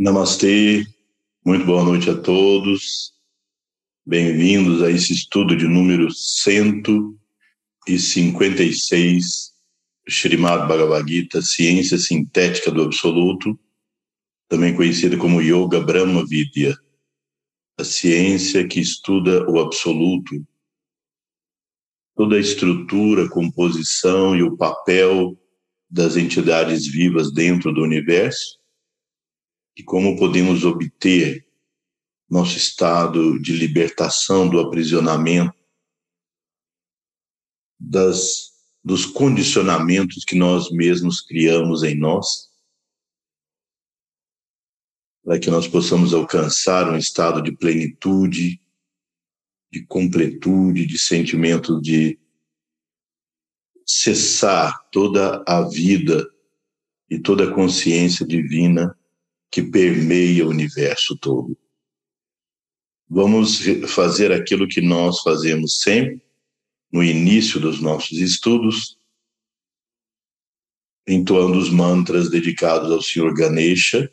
Namastê, muito boa noite a todos. Bem-vindos a esse estudo de número 156, Srimad Bhagavad Gita, Ciência Sintética do Absoluto, também conhecida como Yoga Brahma Vidya, a ciência que estuda o absoluto, toda a estrutura, composição e o papel das entidades vivas dentro do universo e como podemos obter nosso estado de libertação do aprisionamento, das, dos condicionamentos que nós mesmos criamos em nós, para que nós possamos alcançar um estado de plenitude, de completude, de sentimento de cessar toda a vida e toda a consciência divina que permeia o universo todo. Vamos fazer aquilo que nós fazemos sempre no início dos nossos estudos, entoando os mantras dedicados ao Senhor Ganesha,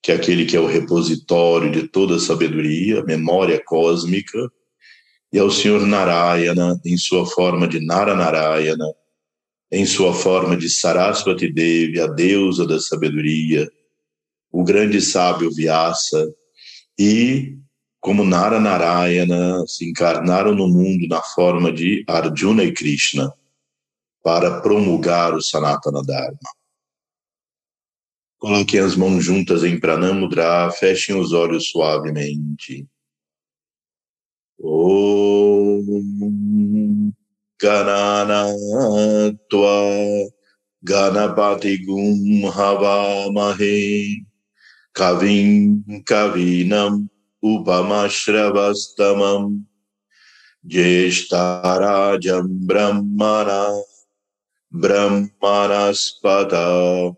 que é aquele que é o repositório de toda a sabedoria, memória cósmica, e ao Senhor Narayana, em sua forma de Naranarayana, em sua forma de Sarasvati Devi, a deusa da sabedoria, o grande sábio Vyasa, e como Nara Narayana se encarnaram no mundo na forma de Arjuna e Krishna para promulgar o Sanatana Dharma. Coloquem as mãos juntas em Pranamudra, fechem os olhos suavemente. Om Ganana Tua Ganapati Gum Havamahe Kavim Kavinam Upamashravastamam Jeshtarajam Brahmana Brahmanaspata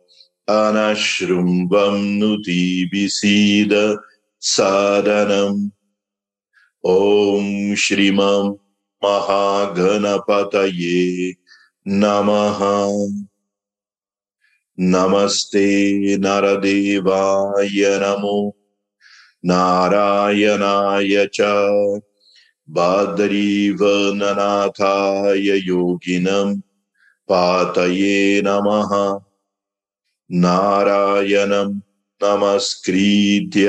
Anashrumbam Nutibisida Sadanam Om Shrimam Mahaganapataye Namaha नमस्ते नरदेवाय नमो। नारायणाय च। बादरीवननाथाय योगिनं पातये नमः। नारायणं नमस्कृत्य।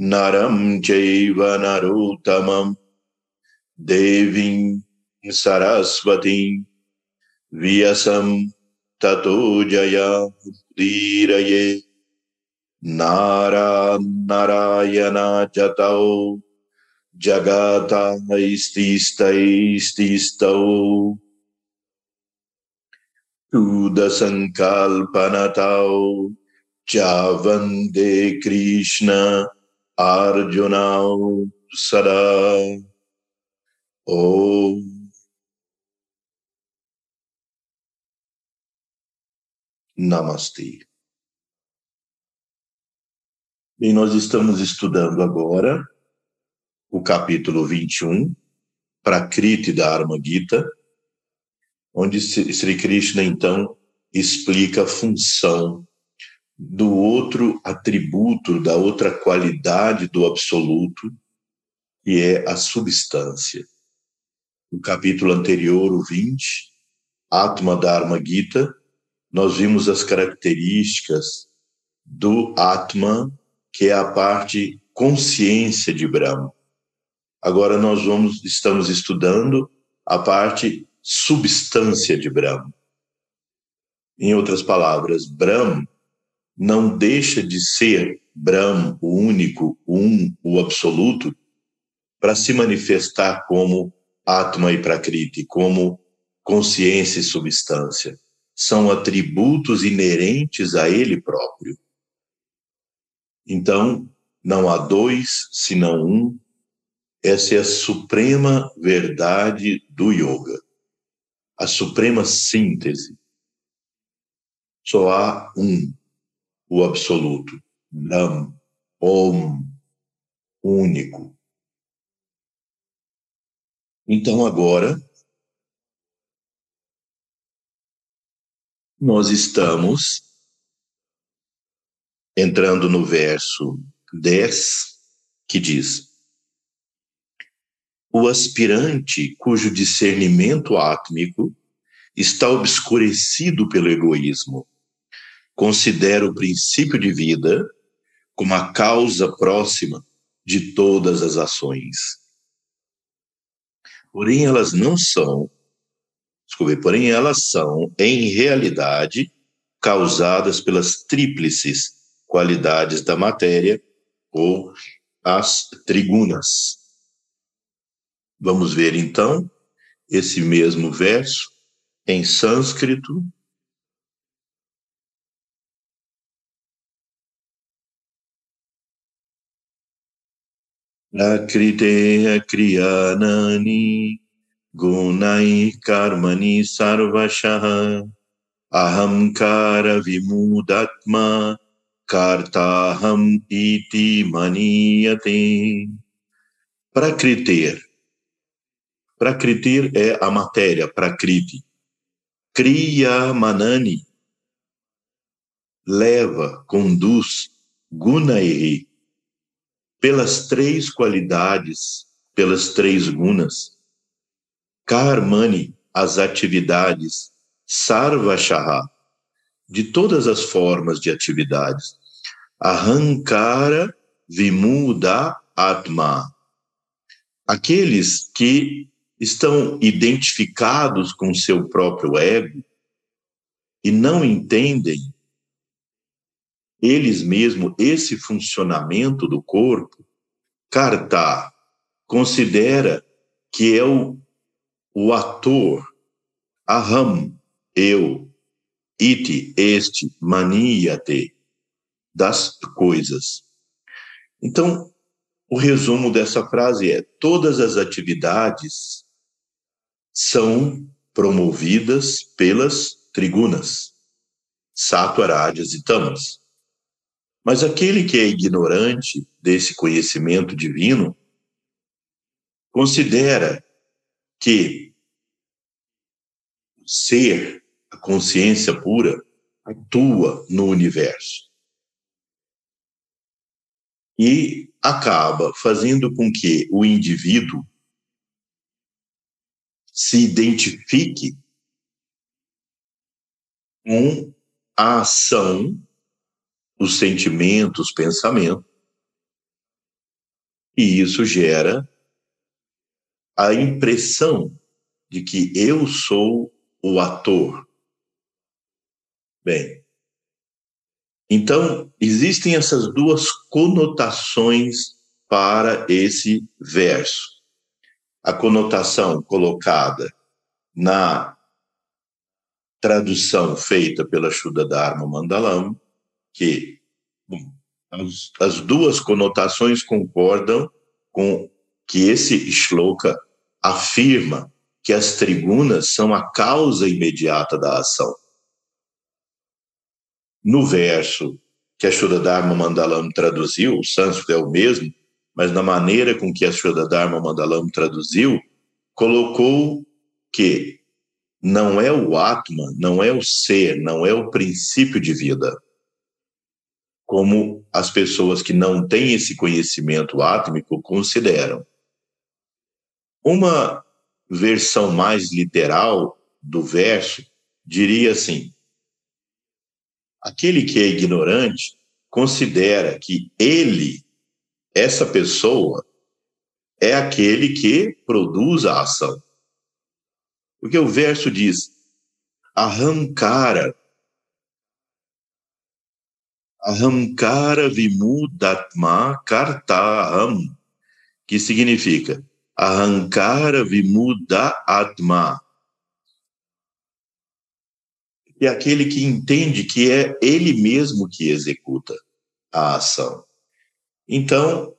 नरं चैव नरोत्तमं। देवीं सरस्वतीं। व्यसम् ततो जया उदीरये। नारान्नरायणा च तौ। जगातास्तिस्तैस्तिस्तौ चूदसङ्कल्पनतौ च वंदे कृष्ण अर्जुनौ सदा। ॐ Namastê. Bem, nós estamos estudando agora o capítulo 21, Prakriti da Arma Gita, onde Sri Krishna, então, explica a função do outro atributo, da outra qualidade do absoluto, que é a substância. No capítulo anterior, o 20, Atma Dharma Gita, nós vimos as características do Atman, que é a parte consciência de Brahma. Agora nós vamos estamos estudando a parte substância de Brahma. Em outras palavras, Brahma não deixa de ser Brahma, o único, o um, o absoluto, para se manifestar como Atma e Prakriti, como consciência e substância são atributos inerentes a ele próprio. Então, não há dois, senão um. Essa é a suprema verdade do yoga, a suprema síntese. Só há um, o absoluto, Nam, Om, único. Então, agora, nós estamos entrando no verso 10, que diz: O aspirante cujo discernimento átmico está obscurecido pelo egoísmo, considera o princípio de vida como a causa próxima de todas as ações. Porém, elas não são, desculpe, porém, elas são, em realidade, causadas pelas tríplices qualidades da matéria ou as trigunas. Vamos ver então esse mesmo verso em sânscrito. Akriteya kriyanani gunai karmani sarvashaha ahamkara vimudatma kartaham iti maniyate. Prakriter. Prakriter é a matéria, prakriti. Kriya manani leva, conduz, gunairi, pelas três qualidades, pelas três gunas. Karmani, as atividades, sarvashaha, de todas as formas de atividades. Ahankara vimuda atma. Aqueles que estão identificados com seu próprio ego e não entendem eles mesmos esse funcionamento do corpo, Karta considera que é o, o ator, aham, eu, iti, este, maniate, das coisas. Então, o resumo dessa frase é: todas as atividades são promovidas pelas trigunas, sattvarádias e tamas. Mas aquele que é ignorante desse conhecimento divino considera que ser, a consciência pura, atua no universo. E acaba fazendo com que o indivíduo se identifique com a ação os sentimentos, os pensamentos. E isso gera a impressão de que eu sou o ator. Bem, então existem essas duas conotações para esse verso. A conotação colocada na tradução feita pela Shuddha Dharma Mandalam, que bom, as, as duas conotações concordam com que esse shloka afirma que as trigunas são a causa imediata da ação. No verso que a Shuddharma Mandalam traduziu, o sânscrito é o mesmo, mas na maneira com que a Shuddharma Mandalam traduziu, colocou que não é o Atma, não é o ser, não é o princípio de vida como as pessoas que não têm esse conhecimento átmico consideram. Uma versão mais literal do verso diria assim: aquele que é ignorante considera que ele, essa pessoa, é aquele que produz a ação. Porque o verso diz: arrancara Ahamkara Vimudatma Kartaham, que significa Ahankara Vimuda Atma. É aquele que entende que é ele mesmo que executa a ação. Então,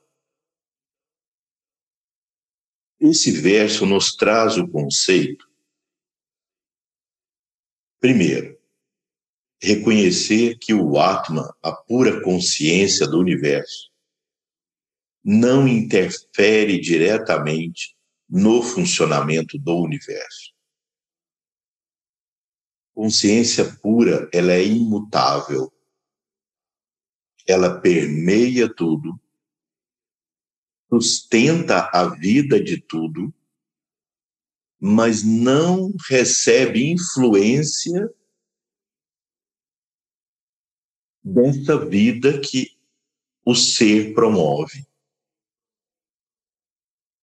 esse verso nos traz o conceito, primeiro, reconhecer que o Atma, a pura consciência do universo, não interfere diretamente no funcionamento do universo. Consciência pura, ela é imutável. ela permeia tudo, sustenta a vida de tudo, mas não recebe influência dessa vida que o ser promove.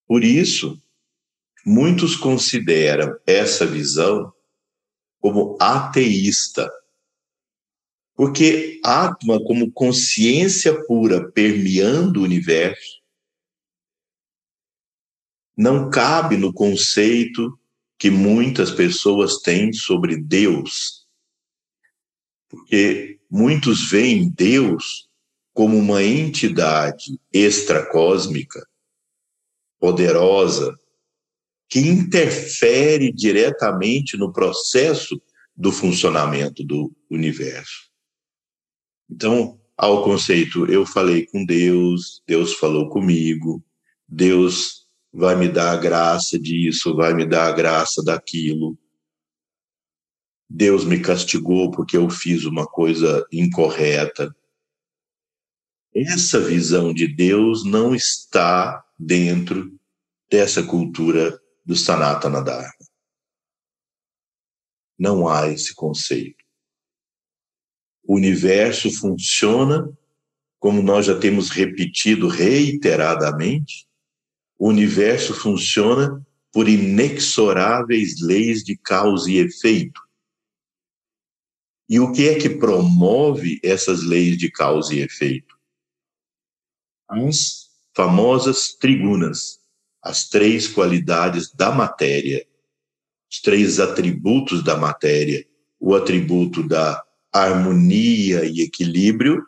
Por isso, muitos consideram essa visão como ateísta, porque Atma, como consciência pura permeando o universo, não cabe no conceito que muitas pessoas têm sobre Deus. Porque muitos veem Deus como uma entidade extracósmica, poderosa, que interfere diretamente no processo do funcionamento do universo. Então, ao conceito, eu falei com Deus, Deus falou comigo, Deus vai me dar a graça disso, vai me dar a graça daquilo. Deus me castigou porque eu fiz uma coisa incorreta. Essa visão de Deus não está dentro dessa cultura do Sanatana Dharma. Não há esse conceito. O universo funciona, como nós já temos repetido reiteradamente, o universo funciona por inexoráveis leis de causa e efeito. E o que é que promove essas leis de causa e efeito? As famosas trigunas, as três qualidades da matéria, os três atributos da matéria, o atributo da harmonia e equilíbrio,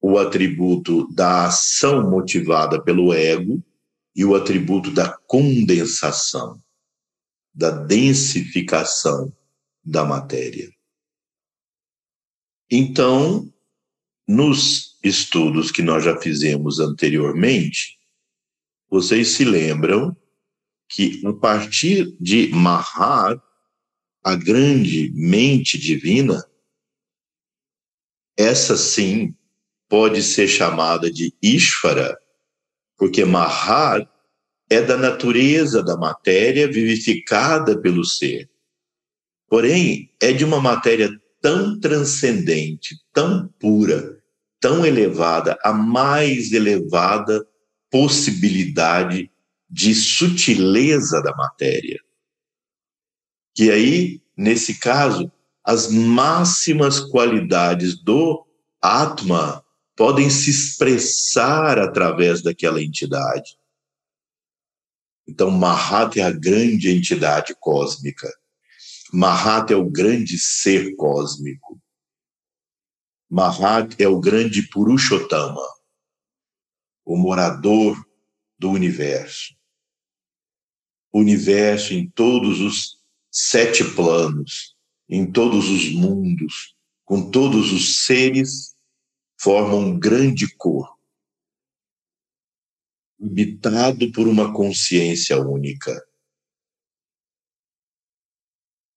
o atributo da ação motivada pelo ego e o atributo da condensação, da densificação da matéria. Então, nos estudos que nós já fizemos anteriormente, vocês se lembram que a partir de Mahar, a grande mente divina, essa sim pode ser chamada de Ishvara, porque Mahar é da natureza da matéria vivificada pelo ser. Porém, é de uma matéria tão transcendente, tão pura, tão elevada, a mais elevada possibilidade de sutileza da matéria. Que aí, nesse caso, as máximas qualidades do Atma podem se expressar através daquela entidade. Então, Mahat é a grande entidade cósmica. Mahat é o grande ser cósmico. Mahat é o grande Purushottama, o morador do universo. O universo em todos os sete planos, em todos os mundos, com todos os seres, forma um grande corpo, habitado por uma consciência única.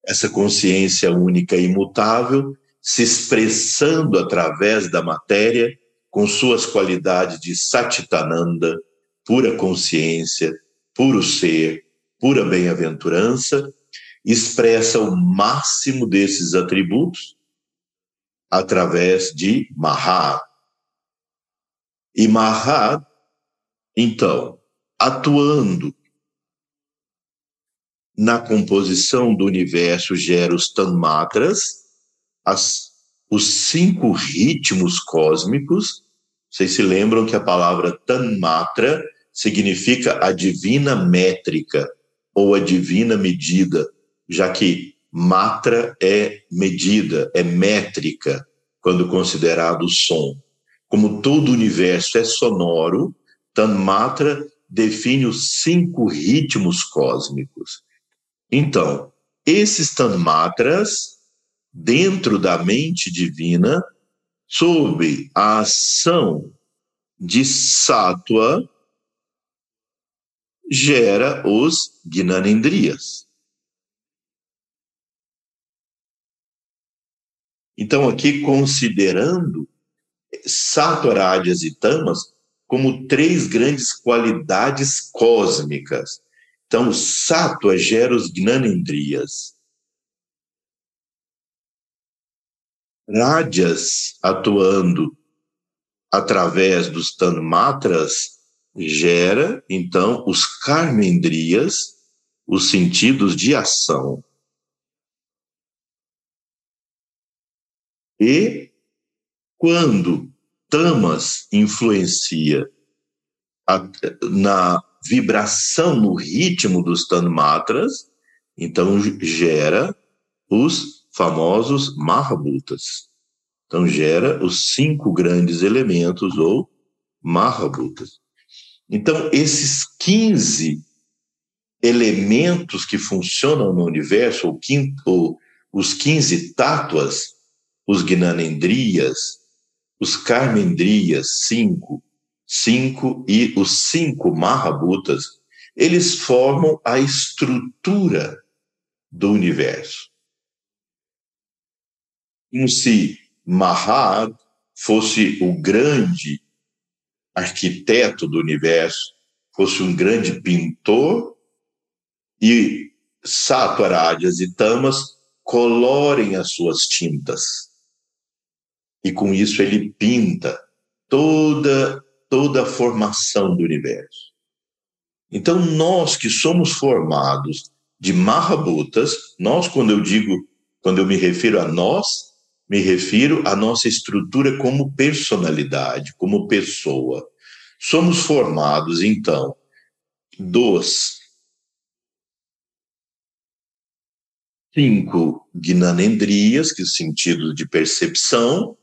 Essa consciência única e imutável se expressando através da matéria com suas qualidades de Satitananda, pura consciência, puro ser, pura bem-aventurança, expressa o máximo desses atributos através de Mahat. E Mahat, então, atuando na composição do universo, gera os Tanmatras, as, os cinco ritmos cósmicos. Vocês se lembram que a palavra Tanmatra significa a divina métrica ou a divina medida, já que matra é medida, é métrica, quando considerado som. Como todo o universo é sonoro, Tanmatra define os cinco ritmos cósmicos. Então, esses Tanmatras dentro da mente divina sob a ação de sátua gera os Gnanendriyas. Então, aqui considerando Sattva, e Tamas como três grandes qualidades cósmicas. Então, Sattva gera os Gnanendriyas. Rajas atuando através dos Tanmatras gera, então, os Karmendriyas, os sentidos de ação. E quando Tamas influencia a, na vibração, no ritmo dos Tanmatras, então gera os famosos Mahabhutas. Então gera os cinco grandes elementos ou Mahabhutas. Então esses 15 elementos que funcionam no universo, ou, ou os 15 tátuas, os Gnanendriyas, os Karmendriyas, cinco, cinco e os cinco Mahabhutas, eles formam a estrutura do universo. Como se Mahad fosse o grande arquiteto do universo, fosse um grande pintor, e Sattvarádias e Tamas colorem as suas tintas e com isso ele pinta toda toda a formação do universo. Então nós que somos formados de Mahabhutas, nós quando eu digo, quando eu me refiro a nós, me refiro à nossa estrutura como personalidade, como pessoa. Somos formados então dos cinco gnanendrias, que são sentidos de percepção,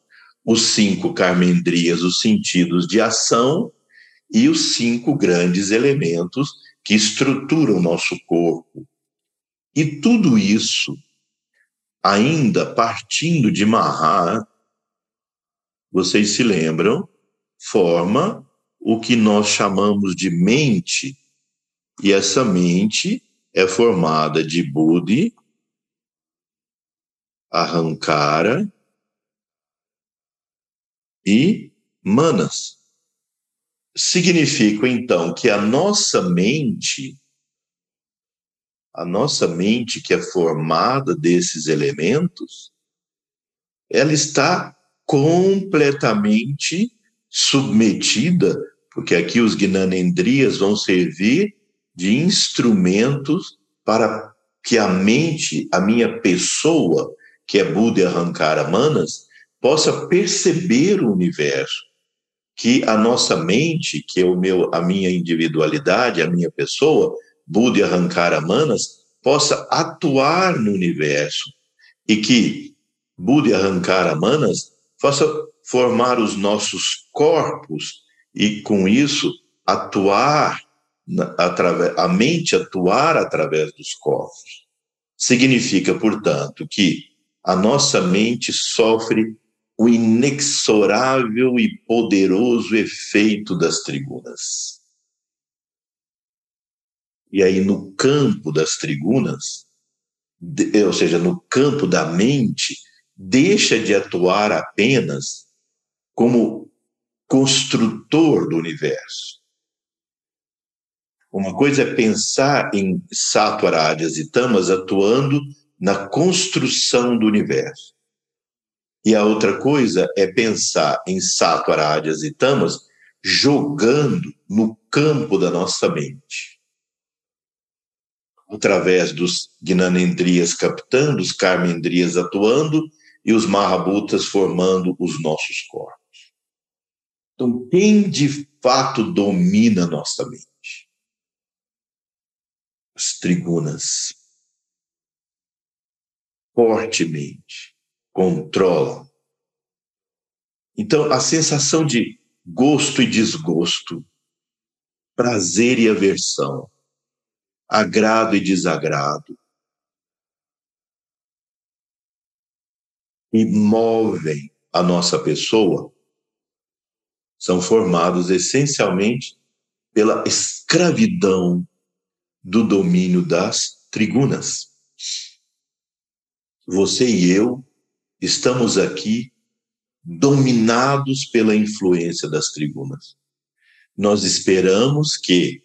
os cinco carmendrias, os sentidos de ação, e os cinco grandes elementos que estruturam o nosso corpo. E tudo isso, ainda partindo de Mahá, vocês se lembram, forma o que nós chamamos de mente, e essa mente é formada de Buddhi, Ahankara, e manas. Significa, então, que a nossa mente, a nossa mente que é formada desses elementos, ela está completamente submetida, porque aqui os Gnanendrias vão servir de instrumentos para que a mente, a minha pessoa, que é Buda Arrancara Manas, possa perceber o universo, que a nossa mente, que é o meu, a minha individualidade, a minha pessoa, Buda arrancar a manas, possa atuar no universo e que Buda arrancar a manas possa formar os nossos corpos e com isso atuar através a mente atuar através dos corpos. Significa, portanto, que a nossa mente sofre o inexorável e poderoso efeito das trigunas. E aí, no campo das trigunas, ou seja, no campo da mente, deixa de atuar apenas como construtor do universo. Uma coisa é pensar em Sattvarádias e Tamas atuando na construção do universo. E a outra coisa é pensar em Sattvarádias e Tamas jogando no campo da nossa mente. Através dos Gnanendrias captando, os Karmendrias atuando e os Mahabhutas formando os nossos corpos. Então, quem de fato domina nossa mente? As trigunas. Fortemente controlam. Então, a sensação de gosto e desgosto, prazer e aversão, agrado e desagrado, e movem a nossa pessoa, são formados essencialmente pela escravidão do domínio das trigunas. Você e eu Estamos aqui dominados pela influência das tribunas. Nós esperamos que,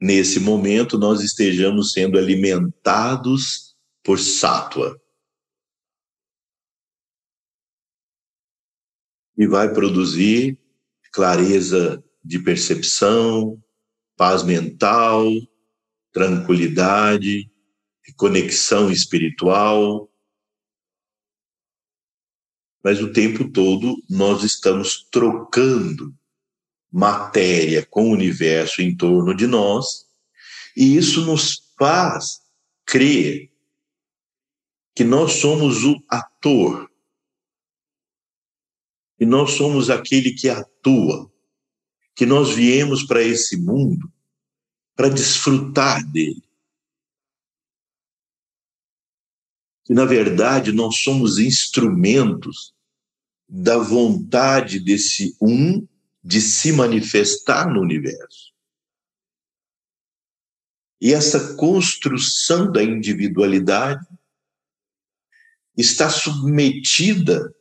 nesse momento, nós estejamos sendo alimentados por sátua. E vai produzir clareza de percepção, paz mental, tranquilidade, conexão espiritual. Mas o tempo todo nós estamos trocando matéria com o universo em torno de nós, e isso nos faz crer que nós somos o ator, que nós somos aquele que atua, que nós viemos para esse mundo para desfrutar dele. Que, na verdade, nós somos instrumentos da vontade desse um de se manifestar no universo. E essa construção da individualidade está submetida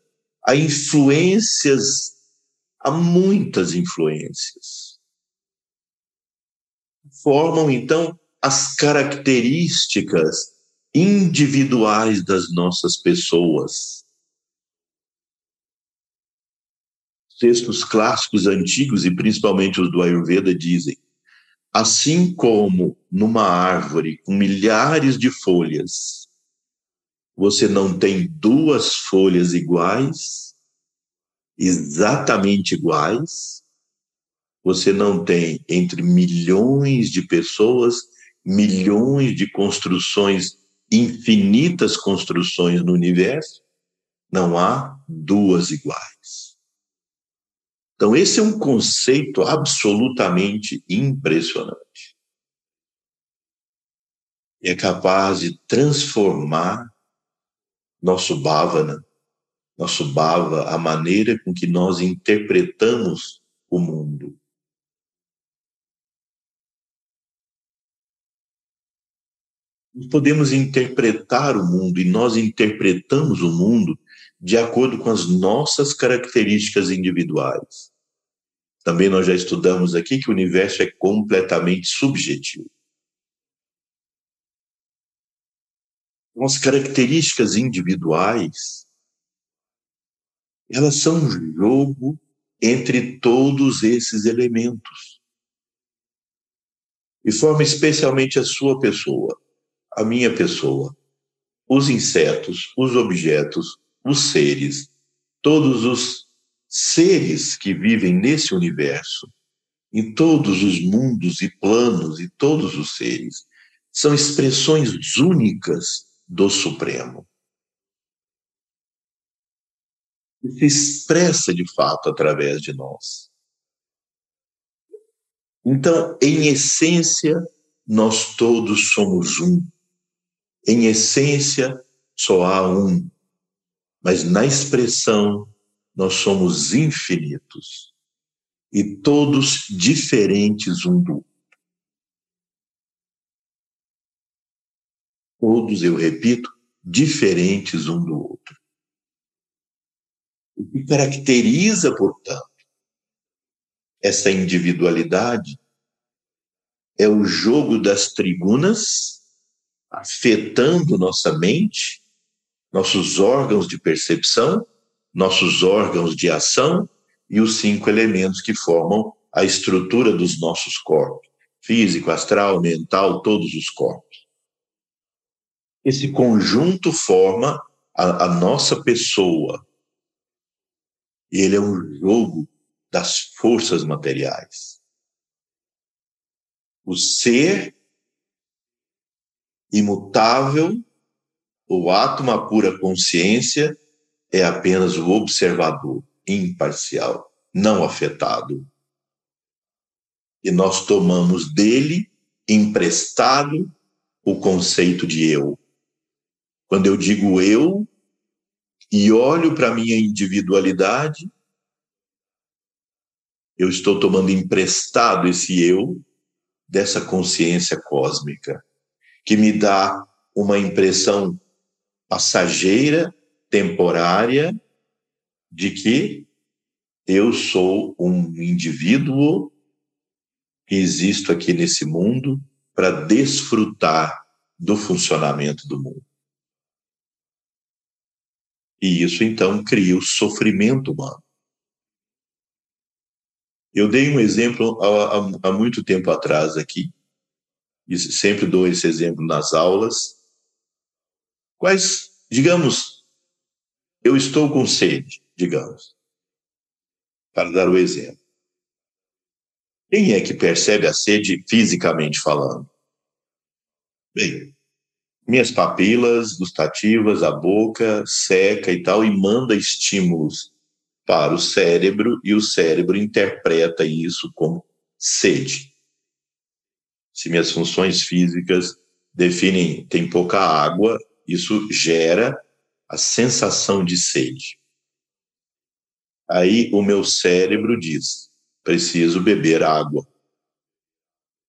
a influências, a muitas influências. Formam, então, as características individuais das nossas pessoas. Textos clássicos antigos, e principalmente os do Ayurveda, dizem: assim como numa árvore com milhares de folhas, você não tem duas folhas iguais, exatamente iguais, você não tem entre milhões de pessoas, milhões de construções, infinitas construções no universo, não há duas iguais. Então, esse é um conceito absolutamente impressionante. É capaz de transformar nosso bhavana, nosso bhava, a maneira com que nós interpretamos o mundo. Podemos interpretar o mundo e nós interpretamos o mundo de acordo com as nossas características individuais. Também nós já estudamos aqui que o universo é completamente subjetivo. Então, as características individuais, elas são um jogo entre todos esses elementos. E forma especialmente a sua pessoa, a minha pessoa, os insetos, os objetos, os seres, todos os seres que vivem nesse universo, em todos os mundos e planos e todos os seres, são expressões únicas do Supremo. E se expressa de fato através de nós. Então, em essência, nós todos somos um. Em essência, só há um. Mas na expressão, nós somos infinitos. E todos diferentes um do outro. todos, eu repito, diferentes um do outro. O que caracteriza, portanto, essa individualidade é o jogo das tribunas afetando nossa mente, nossos órgãos de percepção, nossos órgãos de ação e os cinco elementos que formam a estrutura dos nossos corpos físico, astral, mental, todos os corpos. Esse conjunto forma a, a nossa pessoa. E ele é um jogo das forças materiais. O ser imutável, o átomo, pura consciência, é apenas o observador, imparcial, não afetado. E nós tomamos dele emprestado o conceito de eu. Quando eu digo eu e olho para minha individualidade, eu estou tomando emprestado esse eu dessa consciência cósmica, que me dá uma impressão passageira, temporária, de que eu sou um indivíduo que existo aqui nesse mundo para desfrutar do funcionamento do mundo. E isso então cria o sofrimento humano. Eu dei um exemplo há, há, há muito tempo atrás aqui, e sempre dou esse exemplo nas aulas. Quais, digamos, eu estou com sede, digamos, para dar o exemplo. Quem é que percebe a sede fisicamente falando? Bem, minhas papilas gustativas, a boca seca e tal, e manda estímulos para o cérebro, e o cérebro interpreta isso como sede. Se minhas funções físicas definem tem pouca água, isso gera a sensação de sede. Aí o meu cérebro diz: preciso beber água.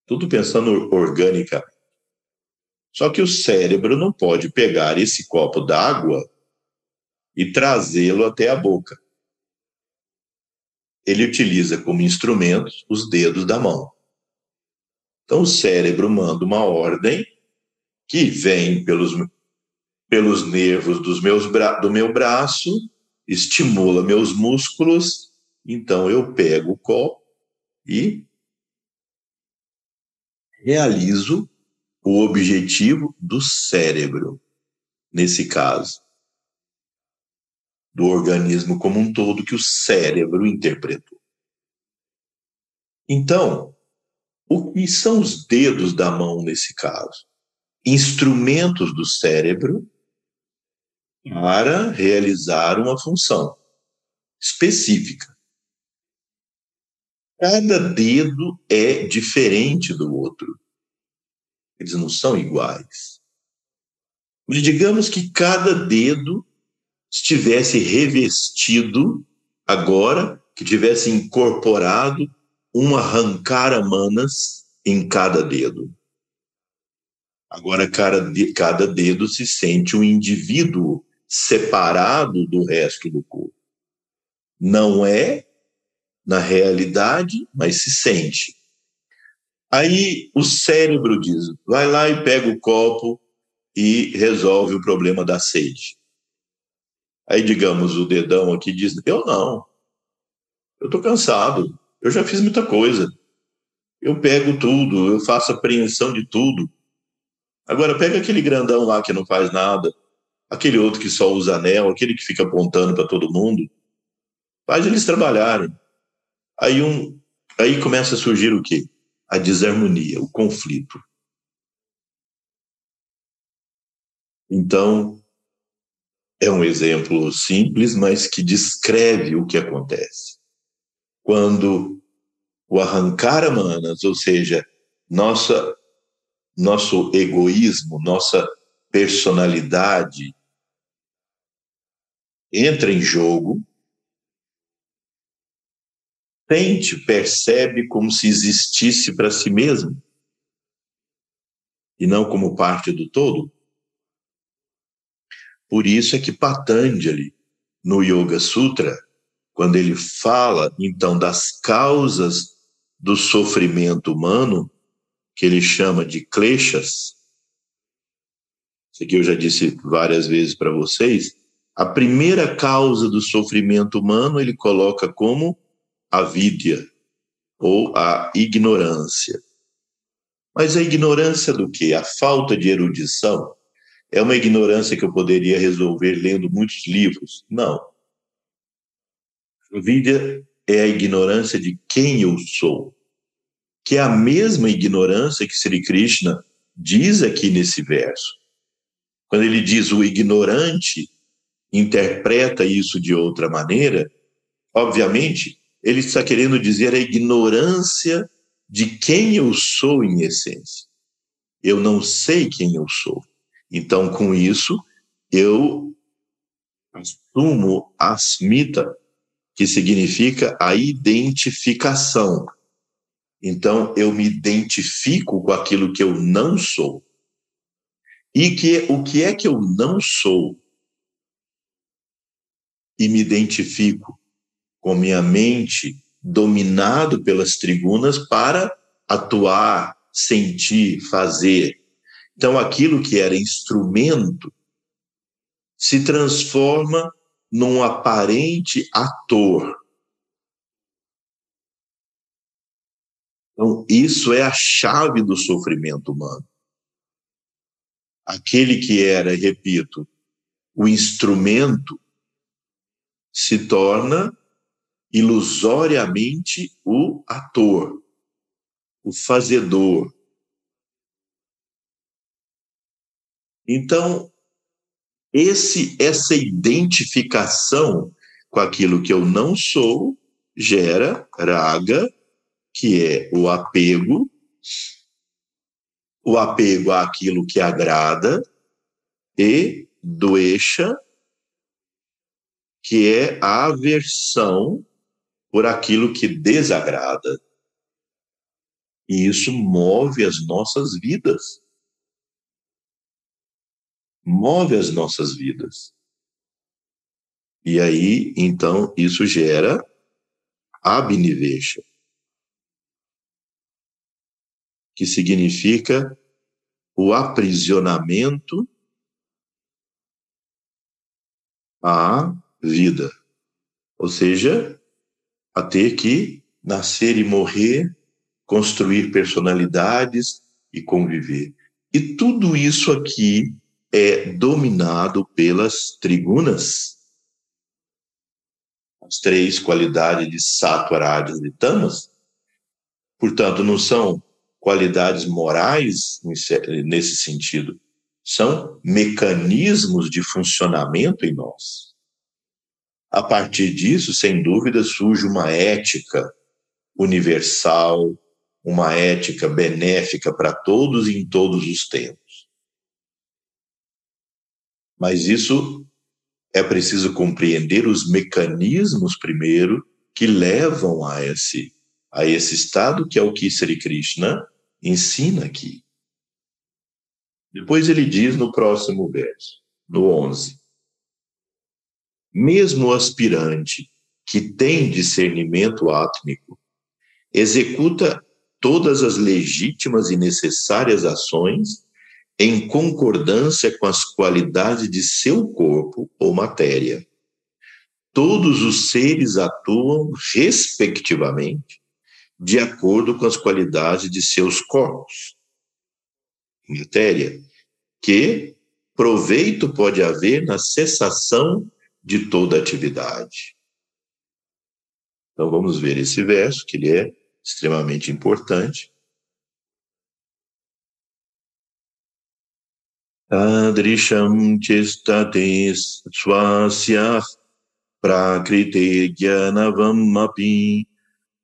Tudo pensando organicamente. Só que o cérebro não pode pegar esse copo d'água e trazê-lo até a boca. Ele utiliza como instrumentos os dedos da mão. Então o cérebro manda uma ordem que vem pelos, pelos nervos dos meus do meu braço, estimula meus músculos, então eu pego o copo e realizo o objetivo do cérebro, nesse caso, do organismo como um todo que o cérebro interpretou. Então, o que são os dedos da mão nesse caso? Instrumentos do cérebro para realizar uma função específica. Cada dedo é diferente do outro. Eles não são iguais. Mas digamos que cada dedo estivesse revestido agora, que tivesse incorporado um arrancar manas em cada dedo. Agora, cada dedo se sente um indivíduo separado do resto do corpo. Não é na realidade, mas se sente. Aí o cérebro diz: vai lá e pega o copo e resolve o problema da sede. Aí, digamos, o dedão aqui diz: eu não. Eu estou cansado. Eu já fiz muita coisa. Eu pego tudo, eu faço apreensão de tudo. Agora, pega aquele grandão lá que não faz nada, aquele outro que só usa anel, aquele que fica apontando para todo mundo. Faz eles trabalharem. Aí, um, aí começa a surgir o quê? a desarmonia, o conflito. Então, é um exemplo simples, mas que descreve o que acontece. Quando o arrancar a manas, ou seja, nossa, nosso egoísmo, nossa personalidade entra em jogo, sente, percebe como se existisse para si mesmo e não como parte do todo. Por isso é que Patanjali, no Yoga Sutra, quando ele fala então das causas do sofrimento humano, que ele chama de kleshas, isso aqui eu já disse várias vezes para vocês, a primeira causa do sofrimento humano ele coloca como a vidya, ou a ignorância. Mas a ignorância do que? A falta de erudição? É uma ignorância que eu poderia resolver lendo muitos livros? Não. Vidya é a ignorância de quem eu sou, que é a mesma ignorância que Sri Krishna diz aqui nesse verso. Quando ele diz o ignorante interpreta isso de outra maneira, obviamente ele está querendo dizer a ignorância de quem eu sou em essência. Eu não sei quem eu sou. Então, com isso, eu assumo asmita, que significa a identificação. Então, eu me identifico com aquilo que eu não sou. E que o que é que eu não sou? E me identifico com minha mente dominado pelas trigunas para atuar, sentir, fazer. Então, aquilo que era instrumento se transforma num aparente ator. Então, isso é a chave do sofrimento humano. Aquele que era, repito, o instrumento se torna ilusoriamente o ator, o fazedor. Então, esse essa identificação com aquilo que eu não sou gera raga, que é o apego, o apego àquilo que agrada e doecha, que é a aversão por aquilo que desagrada. E isso move as nossas vidas. Move as nossas vidas. E aí, então, isso gera abnivecha, que significa o aprisionamento à vida. Ou seja, a ter que nascer e morrer, construir personalidades e conviver. E tudo isso aqui é dominado pelas trigunas, as três qualidades de sattva, rajas e tamas. Portanto, não são qualidades morais nesse sentido, são mecanismos de funcionamento em nós. A partir disso, sem dúvida, surge uma ética universal, uma ética benéfica para todos e em todos os tempos. Mas isso é preciso compreender os mecanismos primeiro que levam a esse a esse estado que é o que Sri Krishna ensina aqui. Depois ele diz no próximo verso, no 11: Mesmo o aspirante que tem discernimento átmico executa todas as legítimas e necessárias ações em concordância com as qualidades de seu corpo ou matéria. Todos os seres atuam, respectivamente, de acordo com as qualidades de seus corpos matéria, que proveito pode haver na cessação de toda atividade. Então vamos ver esse verso, que ele é extremamente importante. Adrisham chistate swasya prakrite gyanavam api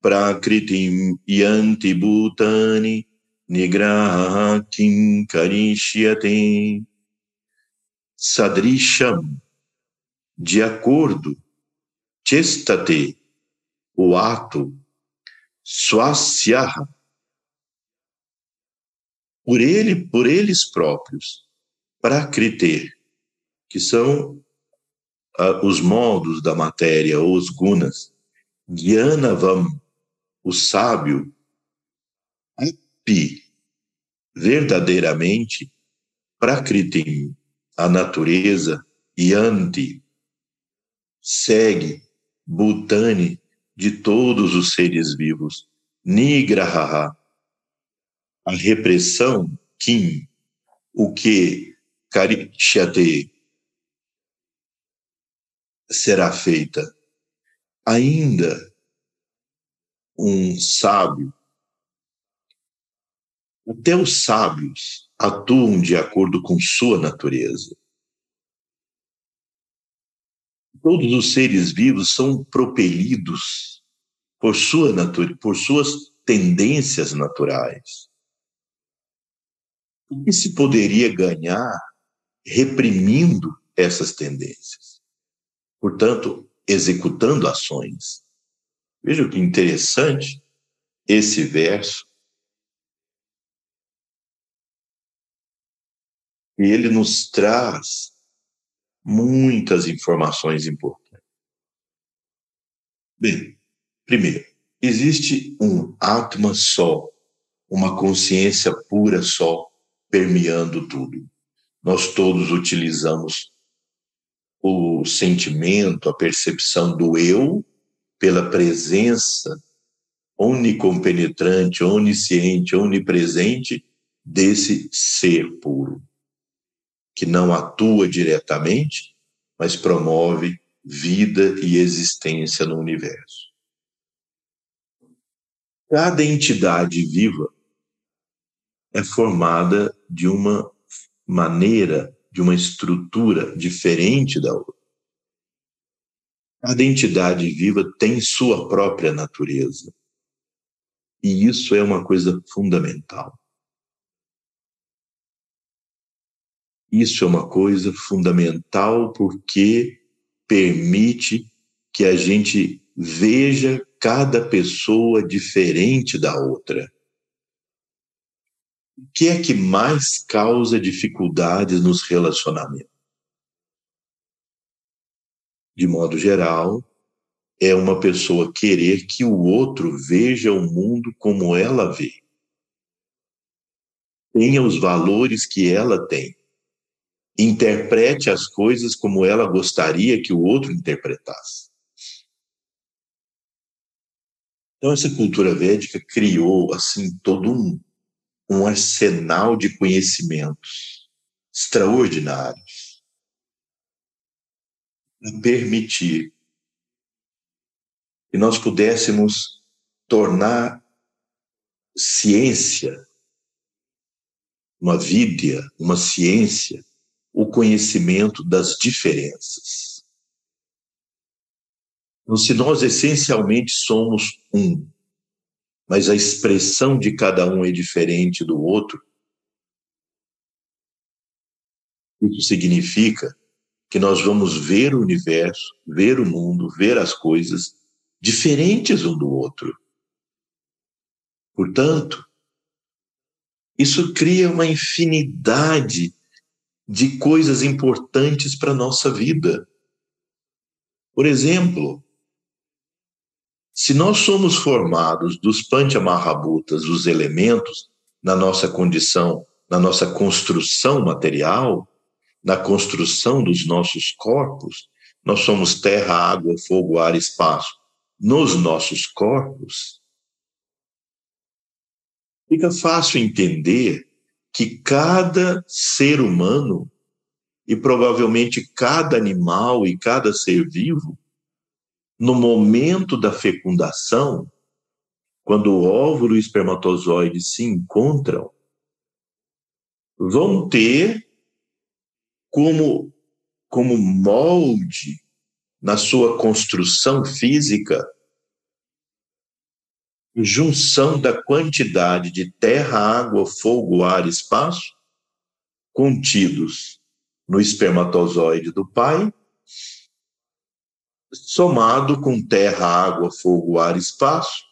prakritim yanti bhutani nigraha kim karishyate sadrisham, de acordo, chestate, o ato, swasyaha, por ele, por eles próprios, prakrite, que são uh, os modos da matéria, ou os gunas, gyanavam, o sábio, pi, verdadeiramente, prakritim, a natureza, yanti, segue, bhutani, de todos os seres vivos, nigraha, a repressão, kim, o que? Karishyate, será feita. Ainda um sábio. Até os sábios atuam de acordo com sua natureza. Todos os seres vivos são propelidos por sua natureza, por suas tendências naturais. O que se poderia ganhar reprimindo essas tendências? Portanto, executando ações. Veja que interessante esse verso E ele nos traz muitas informações importantes. Bem, primeiro, existe um Atma só, uma consciência pura só, permeando tudo. Nós todos utilizamos o sentimento, a percepção do eu pela presença onicompenetrante, onisciente, onipresente desse ser puro, que não atua diretamente, mas promove vida e existência no universo. Cada entidade viva é formada de uma maneira, de uma estrutura diferente da outra. Cada entidade viva tem sua própria natureza. E isso é uma coisa fundamental. Isso é uma coisa fundamental porque permite que a gente veja cada pessoa diferente da outra. O que é que mais causa dificuldades nos relacionamentos? De modo geral, é uma pessoa querer que o outro veja o mundo como ela vê. Tenha os valores que ela tem. Interprete as coisas como ela gostaria que o outro interpretasse. Então, essa cultura védica criou, assim, todo um, um arsenal de conhecimentos extraordinários para permitir que nós pudéssemos tornar ciência, uma vidya, uma ciência, o conhecimento das diferenças. Então, se nós essencialmente somos um, mas a expressão de cada um é diferente do outro, isso significa que nós vamos ver o universo, ver o mundo, ver as coisas diferentes um do outro. Portanto, isso cria uma infinidade de coisas importantes para a nossa vida. Por exemplo, se nós somos formados dos Panchamahabhutas, dos elementos, na nossa condição, na nossa construção material, na construção dos nossos corpos, nós somos terra, água, fogo, ar, espaço nos nossos corpos, fica fácil entender que cada ser humano, e provavelmente cada animal e cada ser vivo, no momento da fecundação, quando o óvulo e o espermatozoide se encontram, vão ter como, como molde na sua construção física, junção da quantidade de terra, água, fogo, ar, espaço contidos no espermatozoide do pai, somado com terra, água, fogo, ar, espaço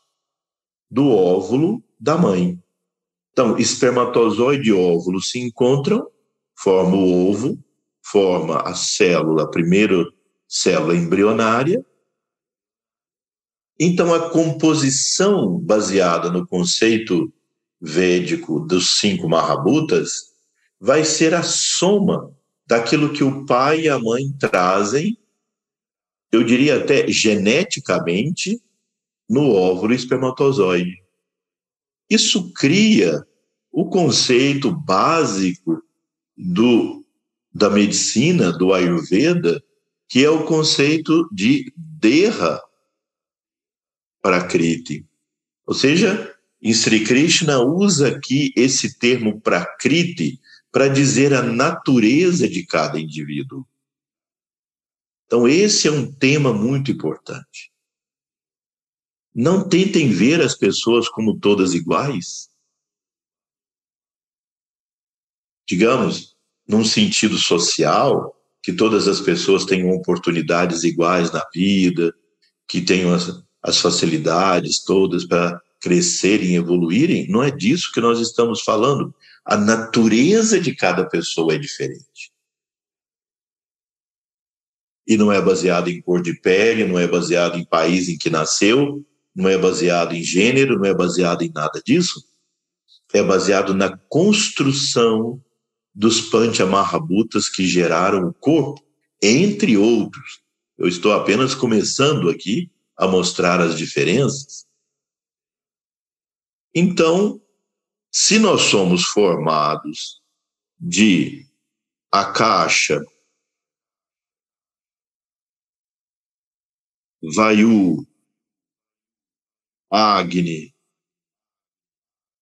do óvulo da mãe. Então, espermatozoide e óvulo se encontram, forma o ovo, forma a célula, primeiro célula embrionária. Então, a composição baseada no conceito védico dos cinco Mahabhutas vai ser a soma daquilo que o pai e a mãe trazem, eu diria até geneticamente, no óvulo espermatozoide. Isso cria o conceito básico do, da medicina, do Ayurveda, que é o conceito de derra para Kriti. Ou seja, em Sri Krishna usa aqui esse termo prakriti para dizer a natureza de cada indivíduo. Então, esse é um tema muito importante. Não tentem ver as pessoas como todas iguais. Digamos, num sentido social, que todas as pessoas tenham oportunidades iguais na vida, que tenham as, facilidades todas para crescerem evoluírem, não é disso que nós estamos falando. A natureza de cada pessoa é diferente. e não é baseado em cor de pele, não é baseado em país em que nasceu, não é baseado em gênero, não é baseado em nada disso. É baseado na construção dos Panchamahabhutas que geraram o corpo, entre outros. Eu estou apenas começando aqui a mostrar as diferenças. Então, se nós somos formados de a caixa, Vayu, Agni,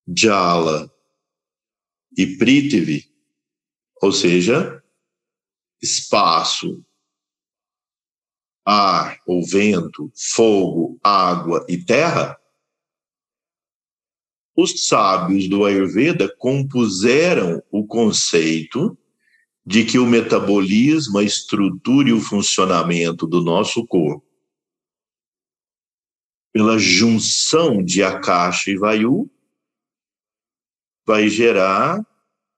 Jala e Prithvi, ou seja, espaço, ar ou vento, fogo, água e terra, os sábios do Ayurveda compuseram o conceito de que o metabolismo, a estrutura e o funcionamento do nosso corpo, pela junção de Akasha e Vayu, vai gerar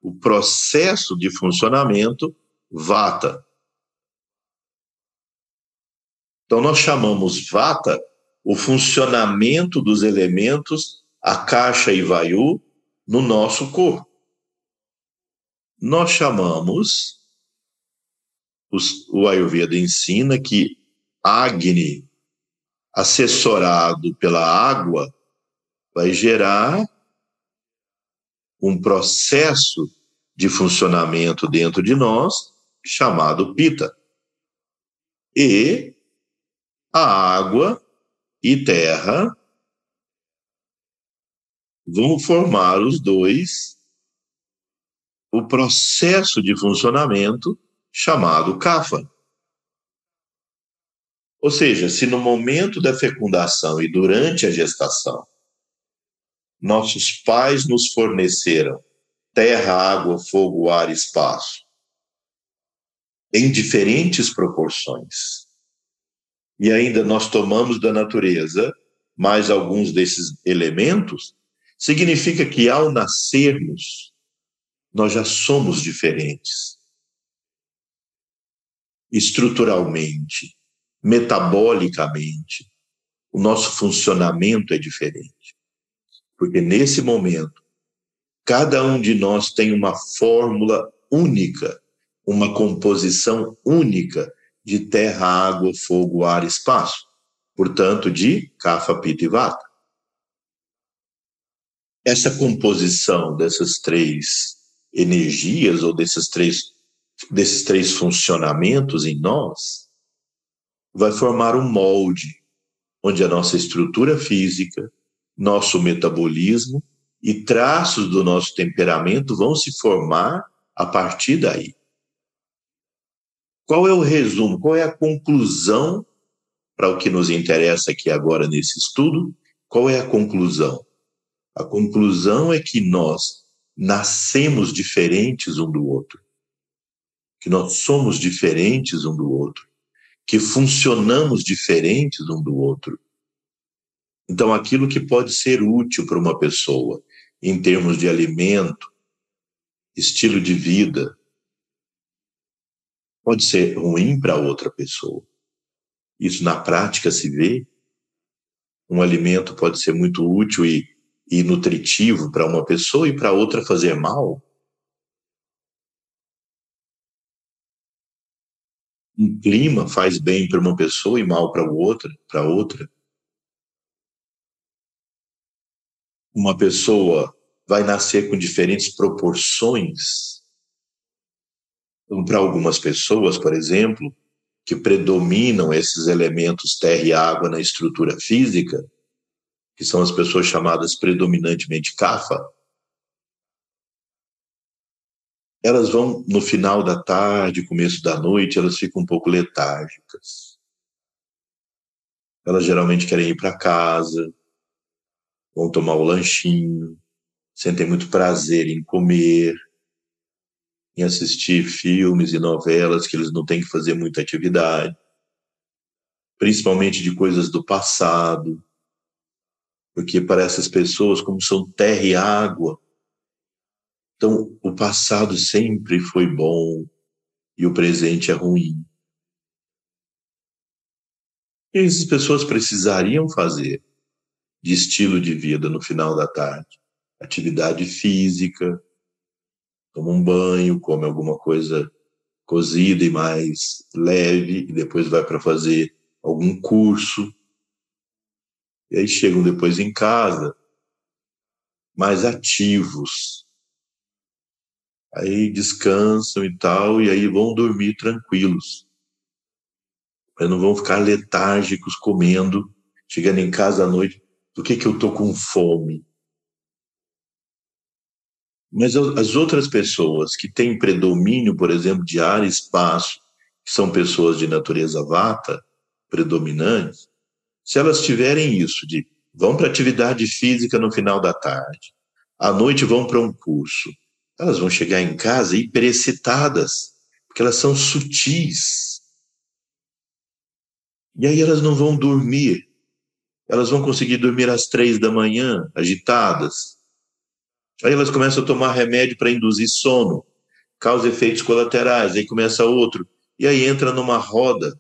o processo de funcionamento Vata. Então, nós chamamos Vata o funcionamento dos elementos Akasha e Vayu no nosso corpo. Nós chamamos, o Ayurveda ensina que Agni, assessorado pela água, vai gerar um processo de funcionamento dentro de nós chamado pita. E a água e terra vão formar os dois o processo de funcionamento chamado kafa. Ou seja, se no momento da fecundação e durante a gestação nossos pais nos forneceram terra, água, fogo, ar, espaço, em diferentes proporções. E ainda nós tomamos da natureza mais alguns desses elementos, significa que ao nascermos, nós já somos diferentes. Estruturalmente, metabolicamente, o nosso funcionamento é diferente. Porque nesse momento, cada um de nós tem uma fórmula única, uma composição única de terra, água, fogo, ar, espaço. Portanto, de Kapha, Pitta e Vata. Essa composição dessas três energias ou desses três, desses três funcionamentos em nós vai formar um molde onde a nossa estrutura física, nosso metabolismo e traços do nosso temperamento vão se formar a partir daí. Qual é o resumo? Qual é a conclusão para o que nos interessa aqui agora nesse estudo? Qual é a conclusão? A conclusão é que nós nascemos diferentes um do outro, que nós somos diferentes um do outro, que funcionamos diferentes um do outro, então, aquilo que pode ser útil para uma pessoa em termos de alimento, estilo de vida, pode ser ruim para outra pessoa. Isso na prática se vê. Um alimento pode ser muito útil e, e nutritivo para uma pessoa e para outra fazer mal. Um clima faz bem para uma pessoa e mal para outra, para outra. uma pessoa vai nascer com diferentes proporções. Para algumas pessoas, por exemplo, que predominam esses elementos terra e água na estrutura física, que são as pessoas chamadas predominantemente CAFA, elas vão, no final da tarde, começo da noite, elas ficam um pouco letárgicas. Elas geralmente querem ir para casa, vão tomar o lanchinho, sentem muito prazer em comer, em assistir filmes e novelas que eles não têm que fazer muita atividade, principalmente de coisas do passado, porque para essas pessoas, como são terra e água, então o passado sempre foi bom e o presente é ruim. que essas pessoas precisariam fazer de estilo de vida no final da tarde? Atividade física, toma um banho, come alguma coisa cozida e mais leve, e depois vai para fazer algum curso. E aí chegam depois em casa mais ativos. Aí descansam e tal, e aí vão dormir tranquilos. Mas não vão ficar letárgicos comendo, chegando em casa à noite, por que, que eu tô com fome? Mas as outras pessoas que têm predomínio, por exemplo, de ar e espaço, que são pessoas de natureza vata, predominantes, se elas tiverem isso de vão para atividade física no final da tarde, à noite vão para um curso, elas vão chegar em casa hiperexcitadas, porque elas são sutis. E aí elas não vão dormir. Elas vão conseguir dormir às três da manhã, agitadas, Aí elas começam a tomar remédio para induzir sono, causa efeitos colaterais, aí começa outro, e aí entra numa roda.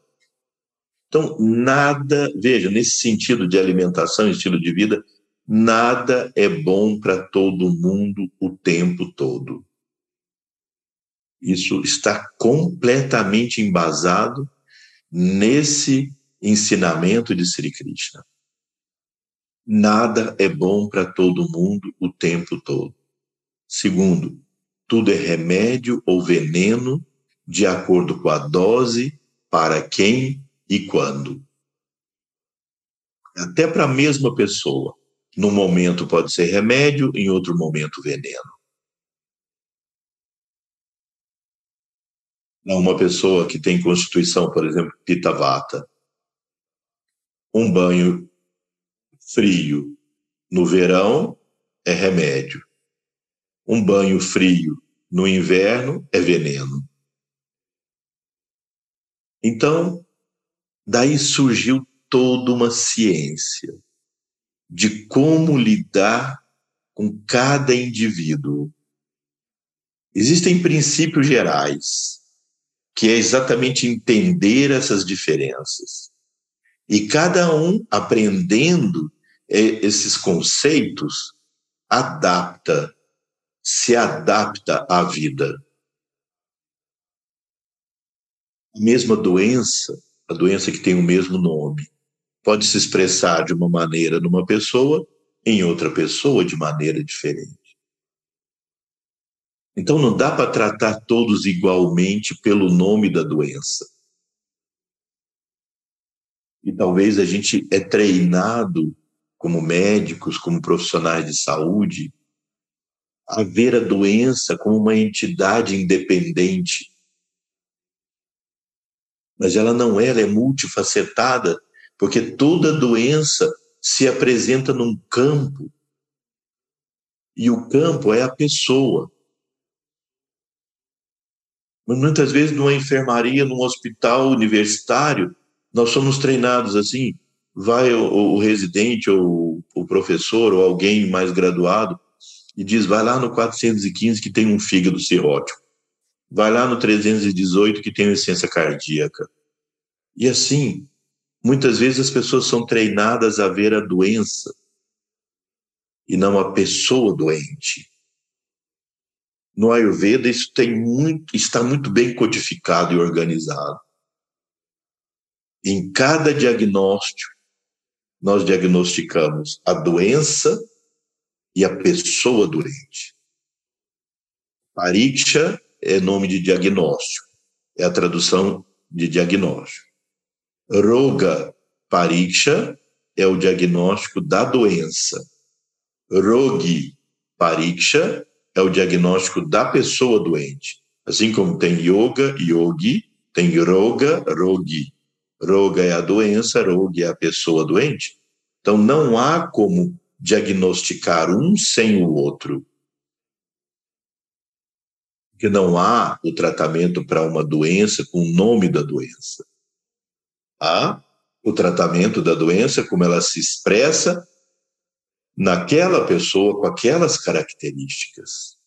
Então, nada, veja, nesse sentido de alimentação, estilo de vida, nada é bom para todo mundo o tempo todo. Isso está completamente embasado nesse ensinamento de Sri Krishna. Nada é bom para todo mundo o tempo todo. Segundo, tudo é remédio ou veneno de acordo com a dose, para quem e quando. Até para a mesma pessoa. Num momento pode ser remédio, em outro momento veneno. Uma pessoa que tem constituição, por exemplo, pitavata, um banho frio no verão é remédio. Um banho frio no inverno é veneno. Então, daí surgiu toda uma ciência de como lidar com cada indivíduo. Existem princípios gerais, que é exatamente entender essas diferenças. E cada um aprendendo esses conceitos, adapta, se adapta à vida. A mesma doença, a doença que tem o mesmo nome, pode se expressar de uma maneira numa pessoa, em outra pessoa de maneira diferente. Então não dá para tratar todos igualmente pelo nome da doença. E talvez a gente é treinado como médicos, como profissionais de saúde, a ver a doença como uma entidade independente. Mas ela não é, ela é multifacetada, porque toda doença se apresenta num campo. E o campo é a pessoa. Muitas vezes, numa enfermaria, num hospital universitário, nós somos treinados assim: vai o, o residente ou o professor ou alguém mais graduado e diz: vai lá no 415 que tem um fígado cirrótico, vai lá no 318 que tem essência cardíaca. E assim, muitas vezes as pessoas são treinadas a ver a doença e não a pessoa doente. No Ayurveda isso tem muito, está muito bem codificado e organizado. Em cada diagnóstico nós diagnosticamos a doença e a pessoa doente. Pariksha é nome de diagnóstico, é a tradução de diagnóstico. Roga pariksha é o diagnóstico da doença. Rogi pariksha é o diagnóstico da pessoa doente. Assim como tem yoga, yogi, tem roga, rogi. Roga é a doença, roga é a pessoa doente. Então não há como diagnosticar um sem o outro. Porque não há o tratamento para uma doença com o nome da doença. Há o tratamento da doença como ela se expressa naquela pessoa com aquelas características.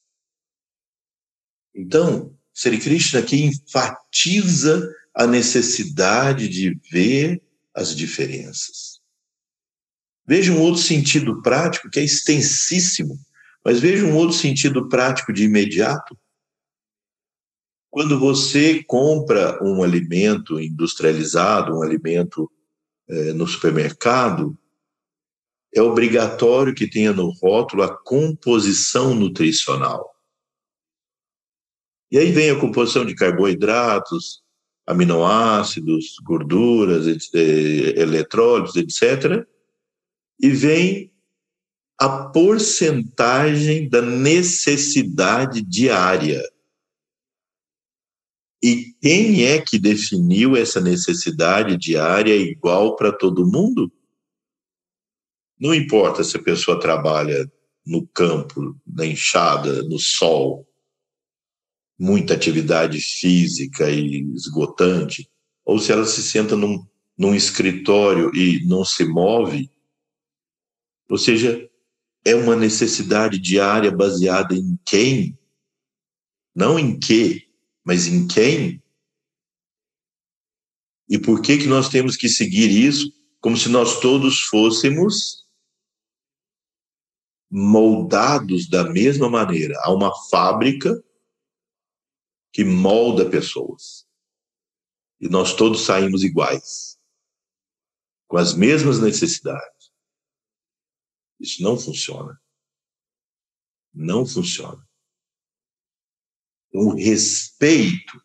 Então, Sri Krishna aqui enfatiza a necessidade de ver as diferenças. Veja um outro sentido prático, que é extensíssimo, mas veja um outro sentido prático de imediato. Quando você compra um alimento industrializado, um alimento é, no supermercado, é obrigatório que tenha no rótulo a composição nutricional. E aí vem a composição de carboidratos, aminoácidos, gorduras, eletrólitos, etc. E vem a porcentagem da necessidade diária. E quem é que definiu essa necessidade diária igual para todo mundo? Não importa se a pessoa trabalha no campo, na enxada, no sol, muita atividade física e esgotante, ou se ela se senta num, num escritório e não se move, ou seja, é uma necessidade diária baseada em quem? Não em que, mas em quem? E por que que nós temos que seguir isso como se nós todos fôssemos moldados da mesma maneira. Há uma fábrica que molda pessoas. E nós todos saímos iguais, com as mesmas necessidades. Isso não funciona. Não funciona. O respeito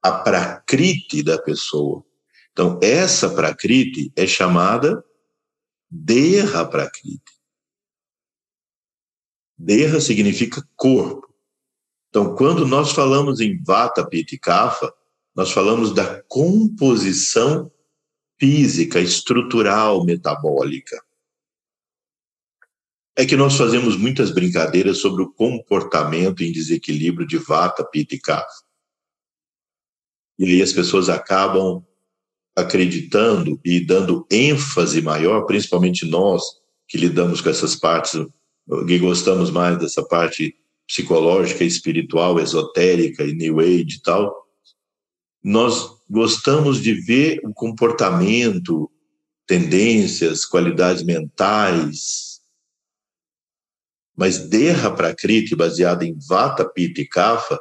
à prakriti da pessoa. Então, essa prakriti é chamada Deha Prakriti. Deha significa corpo. Então, quando nós falamos em Vata, Pitta e Kapha, nós falamos da composição física, estrutural, metabólica. É que nós fazemos muitas brincadeiras sobre o comportamento em desequilíbrio de Vata, Pitta e Kapha. E aí as pessoas acabam acreditando e dando ênfase maior, principalmente nós que lidamos com essas partes que gostamos mais dessa parte psicológica, espiritual, esotérica e New Age e tal, nós gostamos de ver o comportamento, tendências, qualidades mentais, mas Derra Prakriti, baseada em Vata, Pitta e Kapha,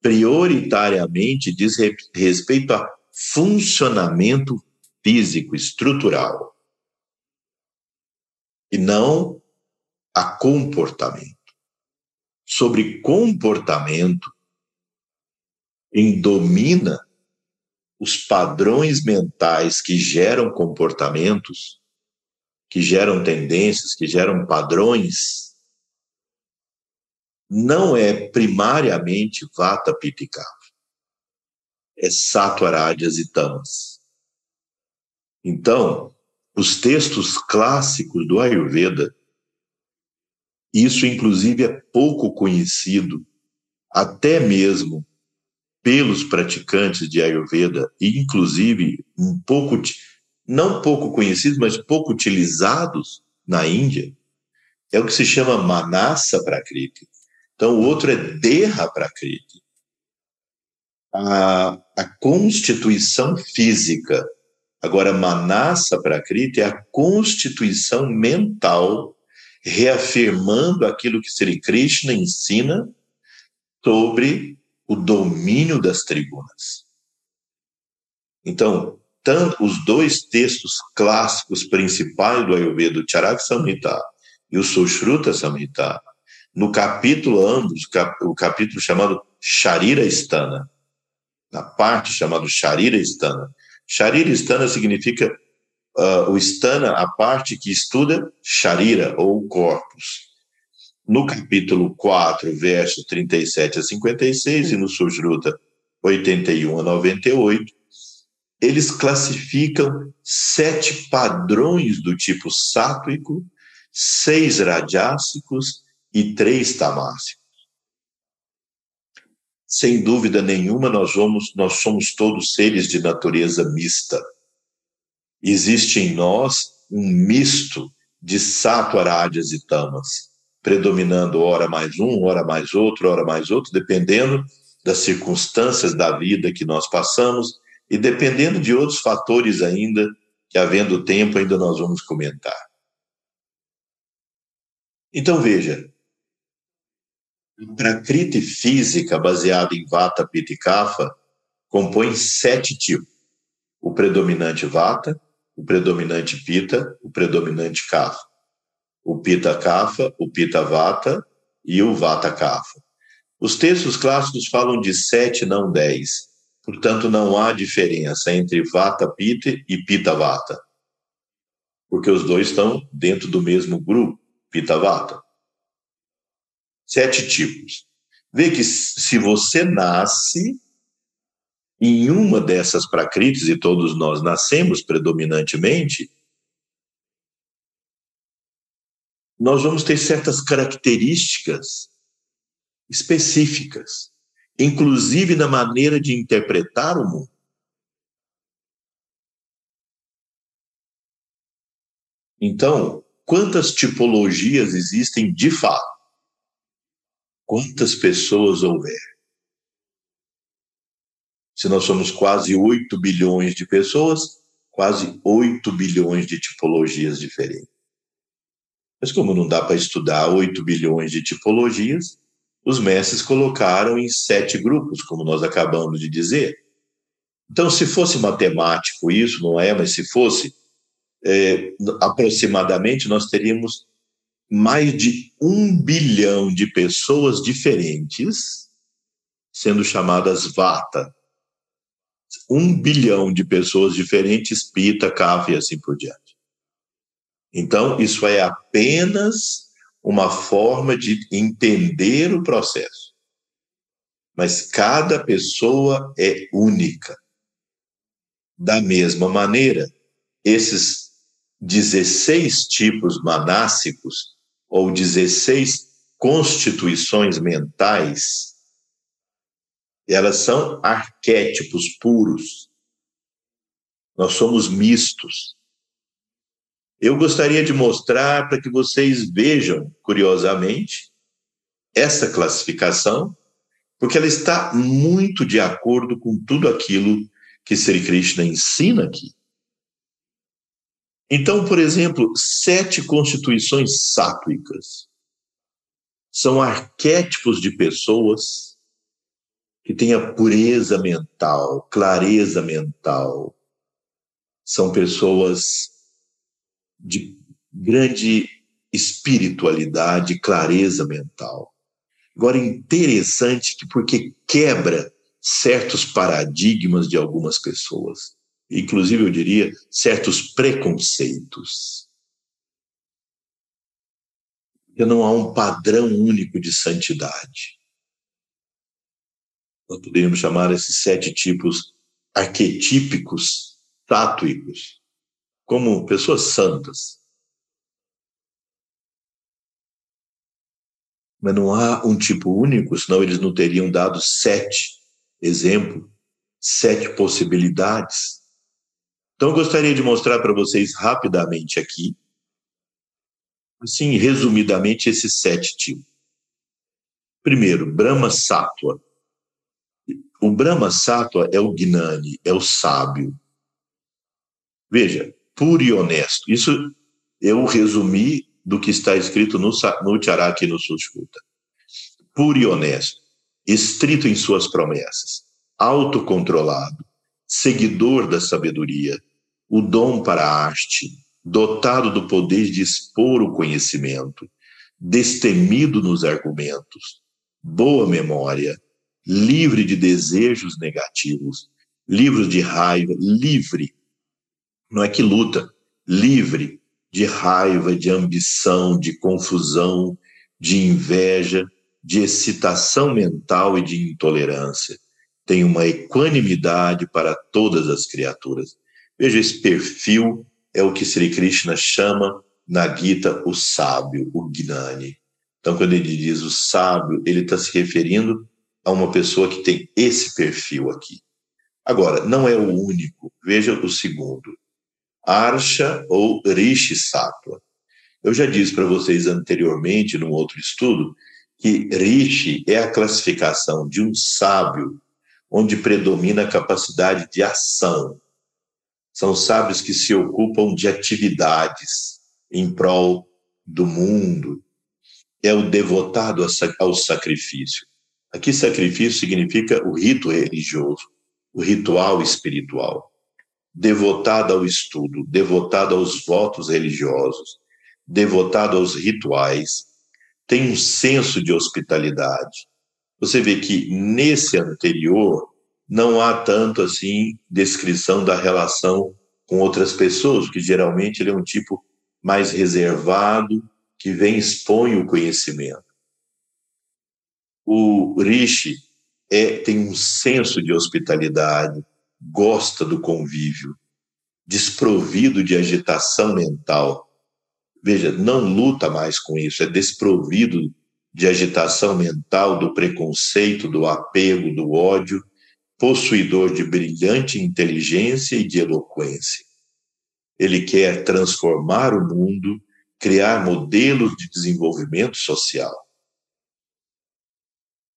prioritariamente diz respeito a funcionamento físico, estrutural, e não a comportamento. Sobre comportamento, quem domina os padrões mentais que geram comportamentos, que geram tendências, que geram padrões, não é primariamente Vata Pitta é Sattva, Rajas e Tamas. Então, os textos clássicos do Ayurveda isso, inclusive, é pouco conhecido, até mesmo pelos praticantes de Ayurveda, e inclusive um pouco, não pouco conhecidos, mas pouco utilizados na Índia, é o que se chama Manasa Prakriti. Então, o outro é Deha Prakriti. A, a constituição física. Agora, Manasa Prakriti é a constituição mental reafirmando aquilo que Sri Krishna ensina sobre o domínio das tribunas. Então, tanto os dois textos clássicos principais do Ayurveda, o Charak Samhita e o Sushruta Samhita, no capítulo ambos, o capítulo chamado Sharira Stana, na parte chamada Sharira Stana. Sharira Stana significa uh, o Stana, a parte que estuda Sharira, ou corpos. No capítulo 4, versos 37 a 56, e no Sujruta 81 a 98, eles classificam sete padrões do tipo sátrico, seis rajássicos e três tamássicos. Sem dúvida nenhuma, nós, vamos, nós somos todos seres de natureza mista existe em nós um misto de sattvarádias e tamas, predominando ora mais um, ora mais outro, ora mais outro, dependendo das circunstâncias da vida que nós passamos e dependendo de outros fatores ainda que havendo tempo ainda nós vamos comentar. Então veja, a prakriti física baseada em Vata, Pitta e Kapha compõe sete tipos. O predominante Vata, o predominante Pitta, o predominante Kapha. O Pitta Kapha, o Pitta Vata e o Vata Kapha. Os textos clássicos falam de sete, não dez. Portanto, não há diferença entre Vata Pitta e Pitta Vata. Porque os dois estão dentro do mesmo grupo, Pitta Vata sete tipos. Vê que se você nasce em uma dessas pracrites, e todos nós nascemos predominantemente, nós vamos ter certas características específicas, inclusive na maneira de interpretar o mundo. Então, quantas tipologias existem de fato? Quantas pessoas houver? Se nós somos quase 8 bilhões de pessoas, quase 8 bilhões de tipologias diferentes. Mas como não dá para estudar 8 bilhões de tipologias, os mestres colocaram em sete grupos, como nós acabamos de dizer. Então, se fosse matemático isso, não é, mas se fosse, é, aproximadamente, nós teríamos mais de um bilhão de pessoas diferentes sendo chamadas Vata. Um bilhão de pessoas diferentes, Pita, Kapha e assim por diante. Então, isso é apenas uma forma de entender o processo. Mas cada pessoa é única. Da mesma maneira, esses 16 tipos manássicos ou 16 constituições mentais, elas são arquétipos puros. Nós somos mistos. Eu gostaria de mostrar para que vocês vejam, curiosamente, essa classificação, porque ela está muito de acordo com tudo aquilo que Sri Krishna ensina aqui. Então, por exemplo, sete constituições sátuicas são arquétipos de pessoas que têm a pureza mental, clareza mental. São pessoas de grande espiritualidade, clareza mental. Agora, interessante que porque quebra certos paradigmas de algumas pessoas inclusive eu diria, certos preconceitos. Não há um padrão único de santidade. Nós poderíamos chamar esses sete tipos arquetípicos, tátuicos, como pessoas santas. Mas não há um tipo único, senão eles não teriam dado sete exemplos, sete possibilidades. Então, eu gostaria de mostrar para vocês rapidamente aqui, assim, resumidamente, esses sete tipos. Primeiro, Brahma Sattva. O Brahma Sattva é o Gnani, é o sábio. Veja, puro e honesto. Isso eu resumi do que está escrito no, no Charaki e no Sushruta. Puro e honesto, estrito em suas promessas, autocontrolado, seguidor da sabedoria, o dom para a arte, dotado do poder de expor o conhecimento, destemido nos argumentos, boa memória, livre de desejos negativos, livre de raiva, livre, não é que luta, livre de raiva, de ambição, de confusão, de inveja, de excitação mental e de intolerância. Tem uma equanimidade para todas as criaturas. Veja, esse perfil é o que Sri Krishna chama na Gita o sábio, o Gnani. Então, quando ele diz o sábio, ele está se referindo a uma pessoa que tem esse perfil aqui. Agora, não é o único. Veja o segundo. Arsha ou Rishi Sattva. Eu já disse para vocês anteriormente, num outro estudo, que Rishi é a classificação de um sábio onde predomina a capacidade de ação, São sábios que se ocupam de atividades em prol do mundo. É o devotado ao sacrifício. Aqui, sacrifício significa o rito religioso, o ritual espiritual. Devotado ao estudo, devotado aos votos religiosos, devotado aos rituais, tem um senso de hospitalidade. Você vê que nesse anterior não há tanto assim descrição da relação com outras pessoas, que geralmente ele é um tipo mais reservado, que vem expõe o conhecimento. O Rishi é, tem um senso de hospitalidade, gosta do convívio, desprovido de agitação mental. Veja, não luta mais com isso, é desprovido de agitação mental, do preconceito, do apego, do ódio, possuidor de brilhante inteligência e de eloquência. Ele quer transformar o mundo, criar modelos de desenvolvimento social.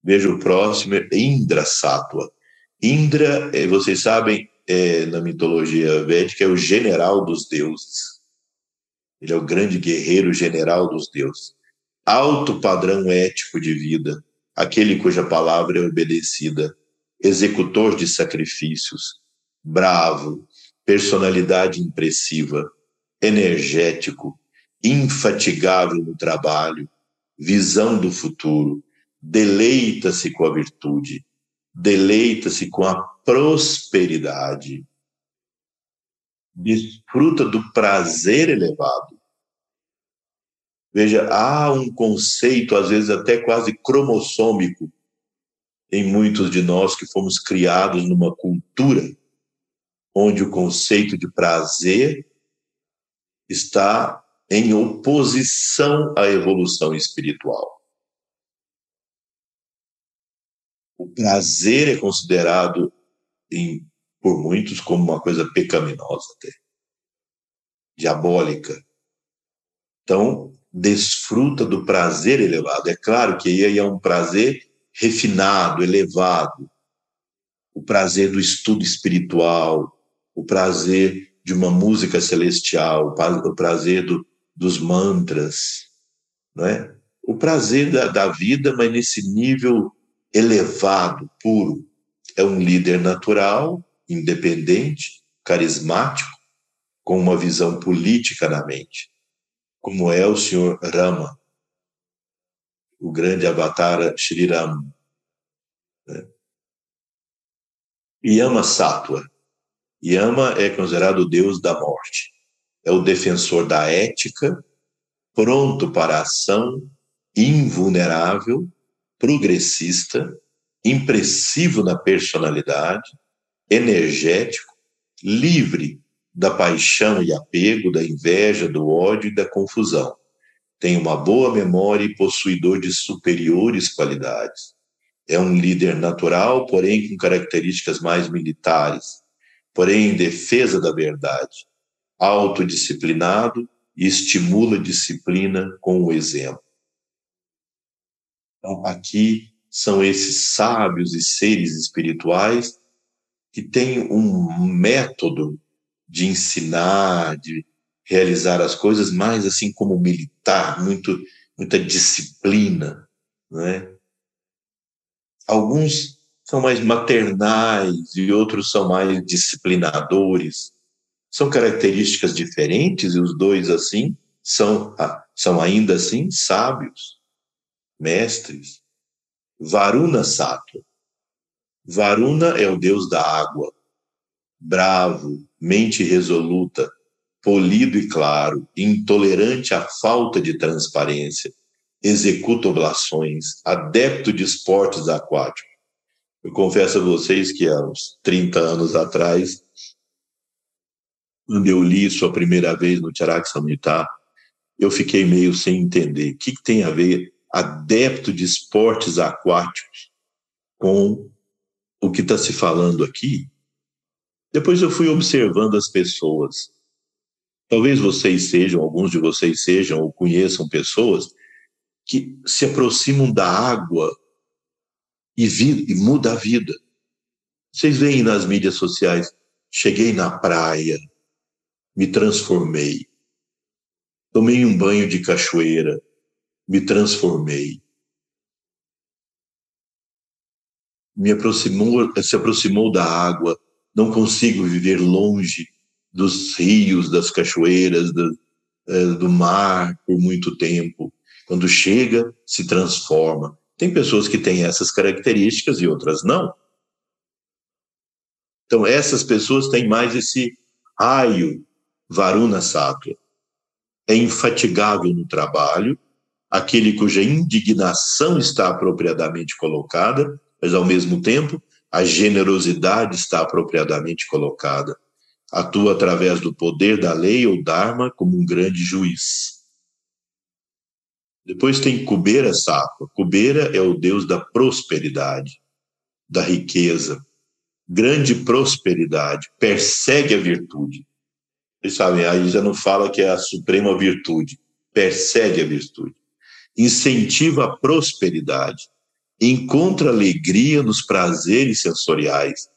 Veja o próximo, Indra Sattva. Indra, eh, vocês sabem, é, na mitologia védica, é o general dos deuses. Ele é o grande guerreiro general dos deuses. Alto padrão ético de vida, aquele cuja palavra é obedecida, executor de sacrifícios, bravo, personalidade impressiva, energético, infatigável no trabalho, visão do futuro, deleita-se com a virtude, deleita-se com a prosperidade, desfruta do prazer elevado. Veja, há um conceito, às vezes até quase cromossômico, em muitos de nós que fomos criados numa cultura onde o conceito de prazer está em oposição à evolução espiritual. O prazer é considerado em, por muitos como uma coisa pecaminosa até, diabólica. Então, desfruta do prazer elevado. É claro que aí é um prazer refinado, elevado. O prazer do estudo espiritual, o prazer de uma música celestial, o prazer do, dos mantras, não é? O prazer da, da vida, mas nesse nível elevado, puro. É um líder natural, independente, carismático, com uma visão política na mente, como é o senhor Rama, o grande avatar Shri Ram. Né? Yama Sattva. Yama é considerado o deus da morte. É o defensor da ética, pronto para a ação, invulnerável, progressista, impressivo na personalidade, energético, livre da paixão e apego, da inveja, do ódio e da confusão tem uma boa memória e possuidor de superiores qualidades. É um líder natural, porém com características mais militares, porém em defesa da verdade. Autodisciplinado e estimula a disciplina com o exemplo. Então, aqui são esses sábios e seres espirituais que têm um método de ensinar, de realizar as coisas mais assim como militar, muito muita disciplina, né? Alguns são mais maternais e outros são mais disciplinadores. São características diferentes e os dois assim são são ainda assim sábios, mestres. Varuna Sattva. Varuna é o deus da água, bravo, mente resoluta, polido e claro, intolerante à falta de transparência, executa oblações, adepto de esportes aquáticos. Eu confesso a vocês que há uns 30 anos atrás, quando eu li isso a primeira vez no Tiarak Samhita, eu fiquei meio sem entender. O que, que tem a ver adepto de esportes aquáticos com o que está se falando aqui? Depois eu fui observando as pessoas Talvez vocês sejam, alguns de vocês sejam ou conheçam pessoas que se aproximam da água e, e muda a vida. Vocês veem nas mídias sociais cheguei na praia, me transformei. Tomei um banho de cachoeira, me transformei. Me aproximou, se aproximou da água, não consigo viver longe dos rios, das cachoeiras, do, é, do mar por muito tempo. Quando chega, se transforma. Tem pessoas que têm essas características e outras não. Então, essas pessoas têm mais esse raio Varuna Sattva. É infatigável no trabalho, aquele cuja indignação está apropriadamente colocada, mas ao mesmo tempo a generosidade está apropriadamente colocada. Atua através do poder da lei ou dharma como um grande juiz. Depois tem Kubera Sattva. Kubera é o deus da prosperidade, da riqueza, grande prosperidade, persegue a virtude. Vocês sabem, aí já não fala que é a suprema virtude, persegue a virtude. Incentiva a prosperidade, encontra alegria nos prazeres sensoriais.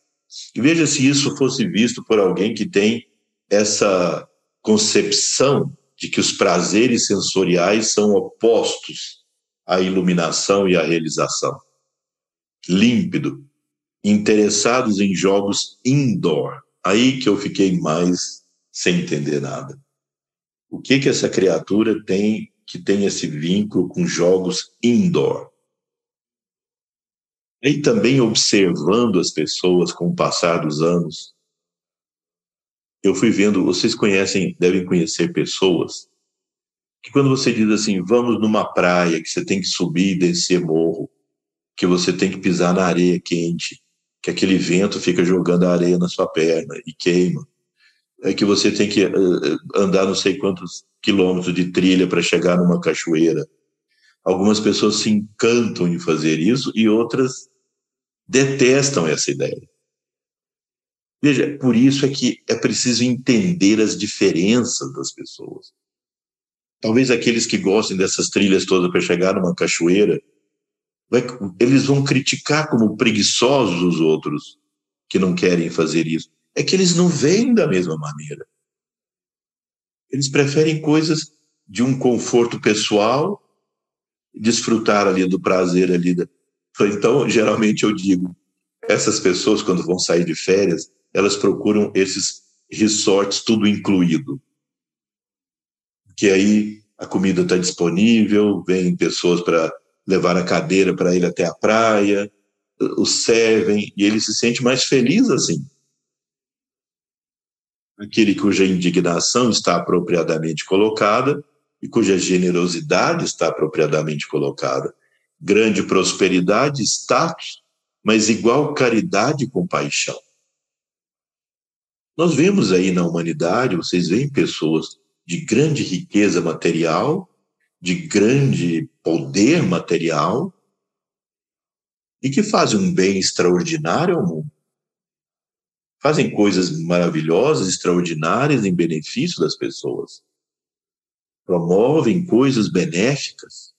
E veja se isso fosse visto por alguém que tem essa concepção de que os prazeres sensoriais são opostos à iluminação e à realização. Límpido, interessados em jogos indoor. Aí que eu fiquei mais sem entender nada. O que que essa criatura tem que tem esse vínculo com jogos indoor? E também observando as pessoas com o passar dos anos, eu fui vendo, vocês conhecem, devem conhecer pessoas que quando você diz assim, vamos numa praia, que você tem que subir e descer morro, que você tem que pisar na areia quente, que aquele vento fica jogando a areia na sua perna e queima, é que você tem que uh, andar não sei quantos quilômetros de trilha para chegar numa cachoeira. Algumas pessoas se encantam em fazer isso e outras detestam essa ideia. Veja, por isso é que é preciso entender as diferenças das pessoas. Talvez aqueles que gostem dessas trilhas todas para chegar numa cachoeira vai, eles vão criticar como preguiçosos os outros que não querem fazer isso. É que eles não veem da mesma maneira. Eles preferem coisas de um conforto pessoal, desfrutar ali do prazer ali. Da... Então, geralmente eu digo, essas pessoas quando vão sair de férias, elas procuram esses resorts tudo incluído. Que aí a comida está disponível, vem pessoas para levar a cadeira para ir até a praia, o servem, e ele se sente mais feliz assim. Aquele cuja indignação está apropriadamente colocada e cuja generosidade está apropriadamente colocada. Grande prosperidade, status, mas igual caridade e compaixão. Nós vemos aí na humanidade, vocês veem pessoas de grande riqueza material de grande poder material e que fazem um bem extraordinário ao mundo. Fazem coisas maravilhosas, extraordinárias em benefício das pessoas. Promovem coisas benéficas.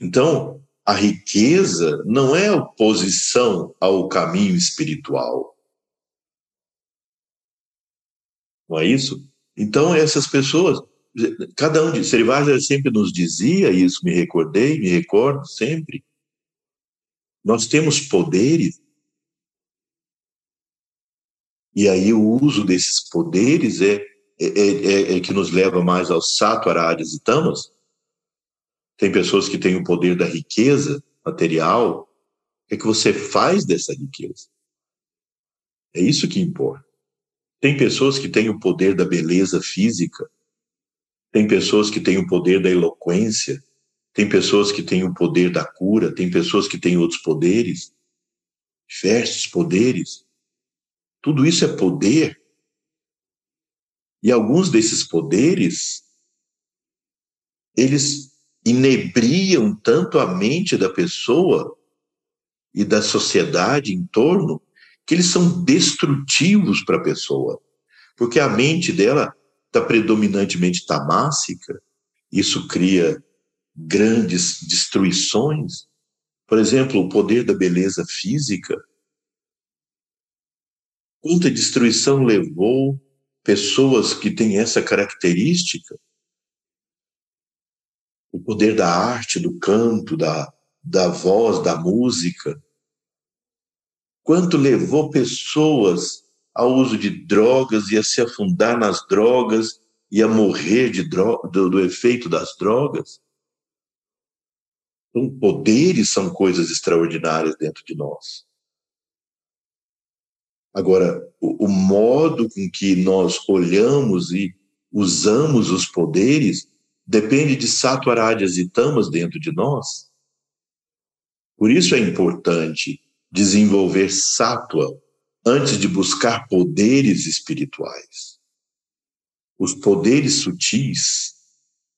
Então, a riqueza não é oposição ao caminho espiritual. Não é isso? Então, essas pessoas cada um de Serivaja sempre nos dizia isso, me recordei, me recordo sempre. Nós temos poderes e aí o uso desses poderes é, é, é, é que nos leva mais aos sattvaras e tamas. Tem pessoas que têm o poder da riqueza material. O que, é que você faz dessa riqueza? É isso que importa. Tem pessoas que têm o poder da beleza física. Tem pessoas que têm o poder da eloquência, tem pessoas que têm o poder da cura, tem pessoas que têm outros poderes, diversos poderes. Tudo isso é poder. E alguns desses poderes, eles inebriam tanto a mente da pessoa e da sociedade em torno, que eles são destrutivos para a pessoa. Porque a mente dela está predominantemente tamássica, isso cria grandes destruições. Por exemplo, o poder da beleza física. Quanta destruição levou pessoas que têm essa característica. O poder da arte, do canto, da, da voz, da música. Quanto levou pessoas ao uso de drogas e a se afundar nas drogas e a morrer de do, do efeito das drogas. Então, poderes são coisas extraordinárias dentro de nós. Agora, o, o modo com que nós olhamos e usamos os poderes depende de satwarádias e tamas dentro de nós. Por isso é importante desenvolver sattva antes de buscar poderes espirituais. Os poderes sutis,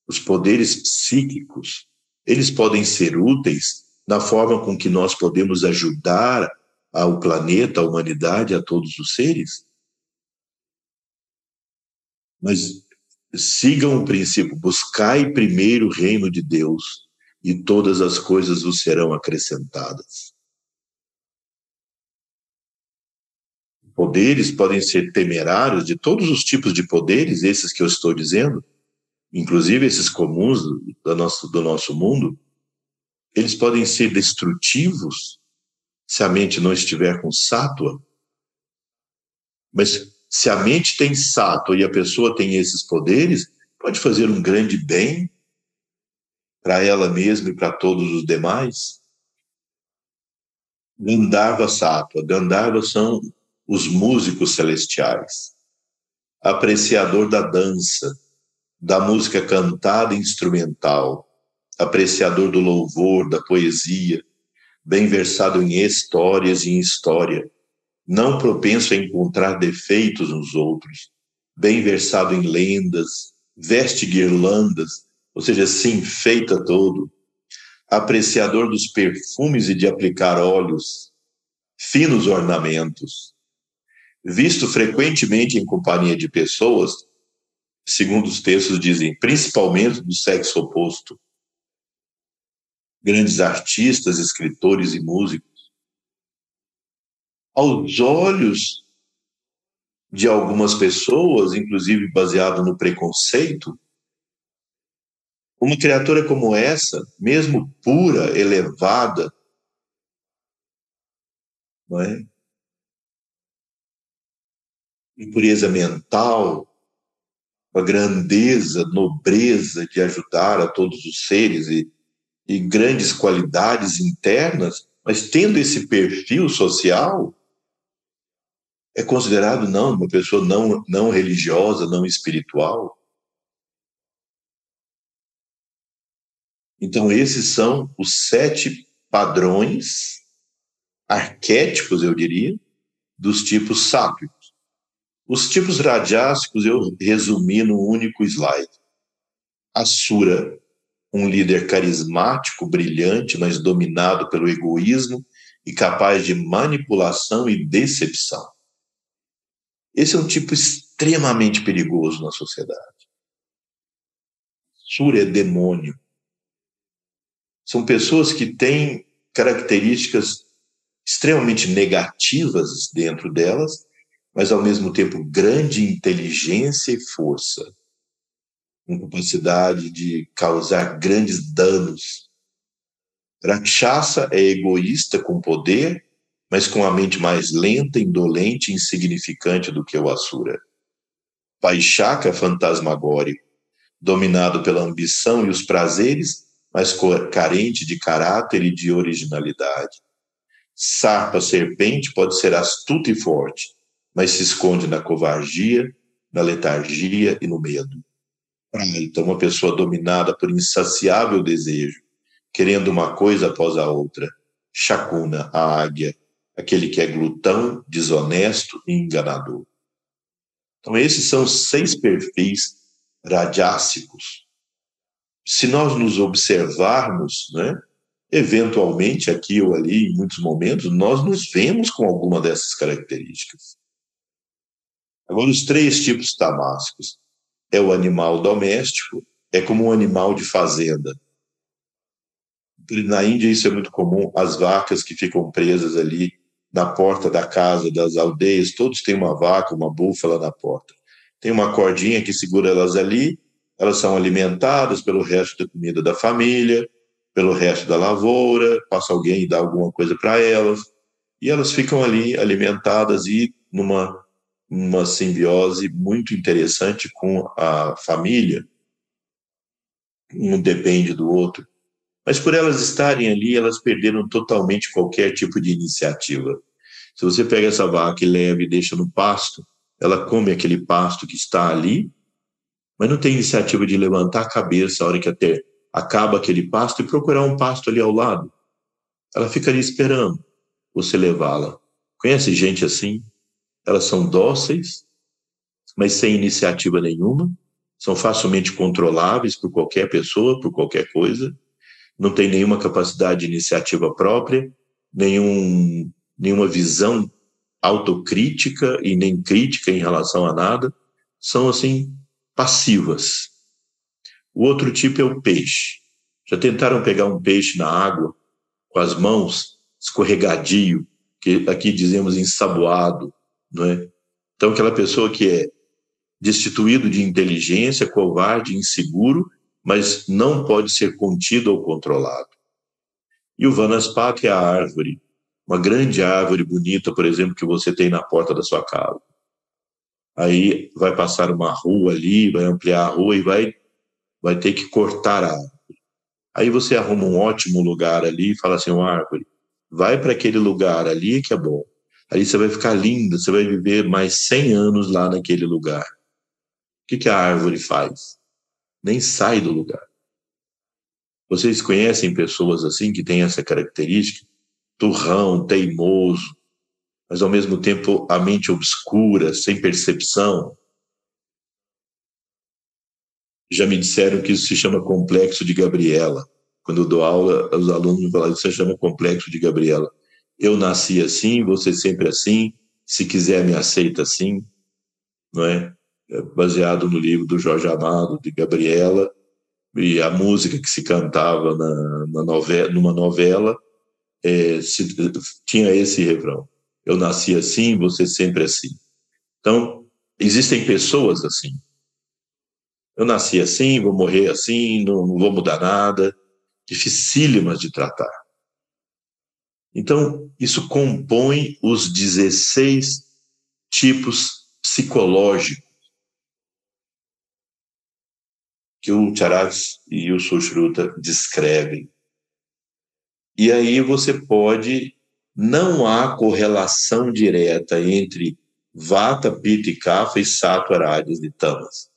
os poderes psíquicos, eles podem ser úteis na forma com que nós podemos ajudar ao planeta, à humanidade, a todos os seres. Mas sigam o princípio: buscai primeiro o reino de Deus e todas as coisas vos serão acrescentadas. Poderes podem ser temerários de todos os tipos de poderes, esses que eu estou dizendo, inclusive esses comuns do nosso, do nosso mundo, eles podem ser destrutivos se a mente não estiver com sátua. Mas se a mente tem sátua e a pessoa tem esses poderes, pode fazer um grande bem para ela mesma e para todos os demais. Gandharva sátua. Gandharva são os músicos celestiais. Apreciador da dança, da música cantada e instrumental, apreciador do louvor, da poesia, bem versado em histórias e em história, não propenso a encontrar defeitos nos outros, bem versado em lendas, veste guirlandas, ou seja, se enfeita todo, apreciador dos perfumes e de aplicar óleos, finos ornamentos, visto frequentemente em companhia de pessoas segundo os textos dizem, principalmente do sexo oposto. Grandes artistas, escritores e músicos. Aos olhos de algumas pessoas, inclusive baseado no preconceito, uma criatura como essa, mesmo pura, elevada, não é? Impureza mental, a grandeza, nobreza de ajudar a todos os seres e, e grandes qualidades internas, mas tendo esse perfil social, é considerado não uma pessoa não, não religiosa, não espiritual. Então, esses são os sete padrões arquétipos, eu diria, dos tipos sábios. Os tipos radiásticos eu resumi num único slide. Asura, um líder carismático, brilhante, mas dominado pelo egoísmo e capaz de manipulação e decepção. Esse é um tipo extremamente perigoso na sociedade. Sura é demônio. São pessoas que têm características extremamente negativas dentro delas mas ao mesmo tempo grande inteligência e força, com capacidade de causar grandes danos. Rakshasa é egoísta com poder, mas com a mente mais lenta, indolente e insignificante do que o Asura. Paixaka é fantasmagórico, dominado pela ambição e os prazeres, mas carente de caráter e de originalidade. Sarpa serpente pode ser astuta e forte, mas se esconde na covardia, na letargia e no medo. Então, uma pessoa dominada por insaciável desejo, querendo uma coisa após a outra. Chacuna, a águia, aquele que é glutão, desonesto e enganador. Então, esses são seis perfis radiácicos. Se nós nos observarmos, né, eventualmente, aqui ou ali, em muitos momentos, nós nos vemos com alguma dessas características. Agora, os três tipos tamásicos é o animal doméstico, é como um animal de fazenda. Na Índia isso é muito comum, as vacas que ficam presas ali na porta da casa, das aldeias, todos têm uma vaca, uma búfala na porta. Tem uma cordinha que segura elas ali, elas são alimentadas pelo resto da comida da família, pelo resto da lavoura, passa alguém e dá alguma coisa para elas, e elas ficam ali alimentadas e numa uma simbiose muito interessante com a família. Um depende do outro. Mas por elas estarem ali, elas perderam totalmente qualquer tipo de iniciativa. Se você pega essa vaca e leva e deixa no pasto, ela come aquele pasto que está ali, mas não tem iniciativa de levantar a cabeça a hora que até acaba aquele pasto e procurar um pasto ali ao lado. Ela fica ali esperando você levá-la. Conhece gente assim? Elas são dóceis, mas sem iniciativa nenhuma, são facilmente controláveis por qualquer pessoa, por qualquer coisa, não tem nenhuma capacidade de iniciativa própria, nenhum, nenhuma visão autocrítica e nem crítica em relação a nada, são assim passivas. O outro tipo é o peixe. Já tentaram pegar um peixe na água com as mãos, escorregadio, que aqui dizemos ensaboado, não é? Então aquela pessoa que é destituído de inteligência, covarde, inseguro mas não pode ser contido ou controlado. E o Vanaspati é a árvore, uma grande árvore bonita, por exemplo, que você tem na porta da sua casa. Aí vai passar uma rua ali, vai ampliar a rua e vai, vai ter que cortar a árvore. Aí você arruma um ótimo lugar ali e fala assim, uma árvore, vai para aquele lugar ali que é bom. Ali você vai ficar linda, você vai viver mais 100 anos lá naquele lugar. O que, que a árvore faz? nem sai do lugar. Vocês conhecem pessoas assim que têm essa característica? Turrão, teimoso, mas ao mesmo tempo a mente obscura, sem percepção. Já me disseram que isso se chama complexo de Gabriela. Quando eu dou aula, os alunos me falam, isso se chama complexo de Gabriela. Eu nasci assim, você sempre assim, se quiser me aceita assim, não é? É, baseado no livro do Jorge Amado, de Gabriela, e a música que se cantava na, na novela, numa novela é, se, tinha esse refrão: Eu nasci assim, você sempre assim. Então, existem pessoas assim. Eu nasci assim, vou morrer assim, não, não vou mudar nada. Dificílimas de tratar. Então, isso compõe os 16 tipos psicológicos que o Charas e o Sushruta descrevem. E aí você pode, não há correlação direta entre Vata, Pitta e Kapha e Sattva, Rajas e Tamas.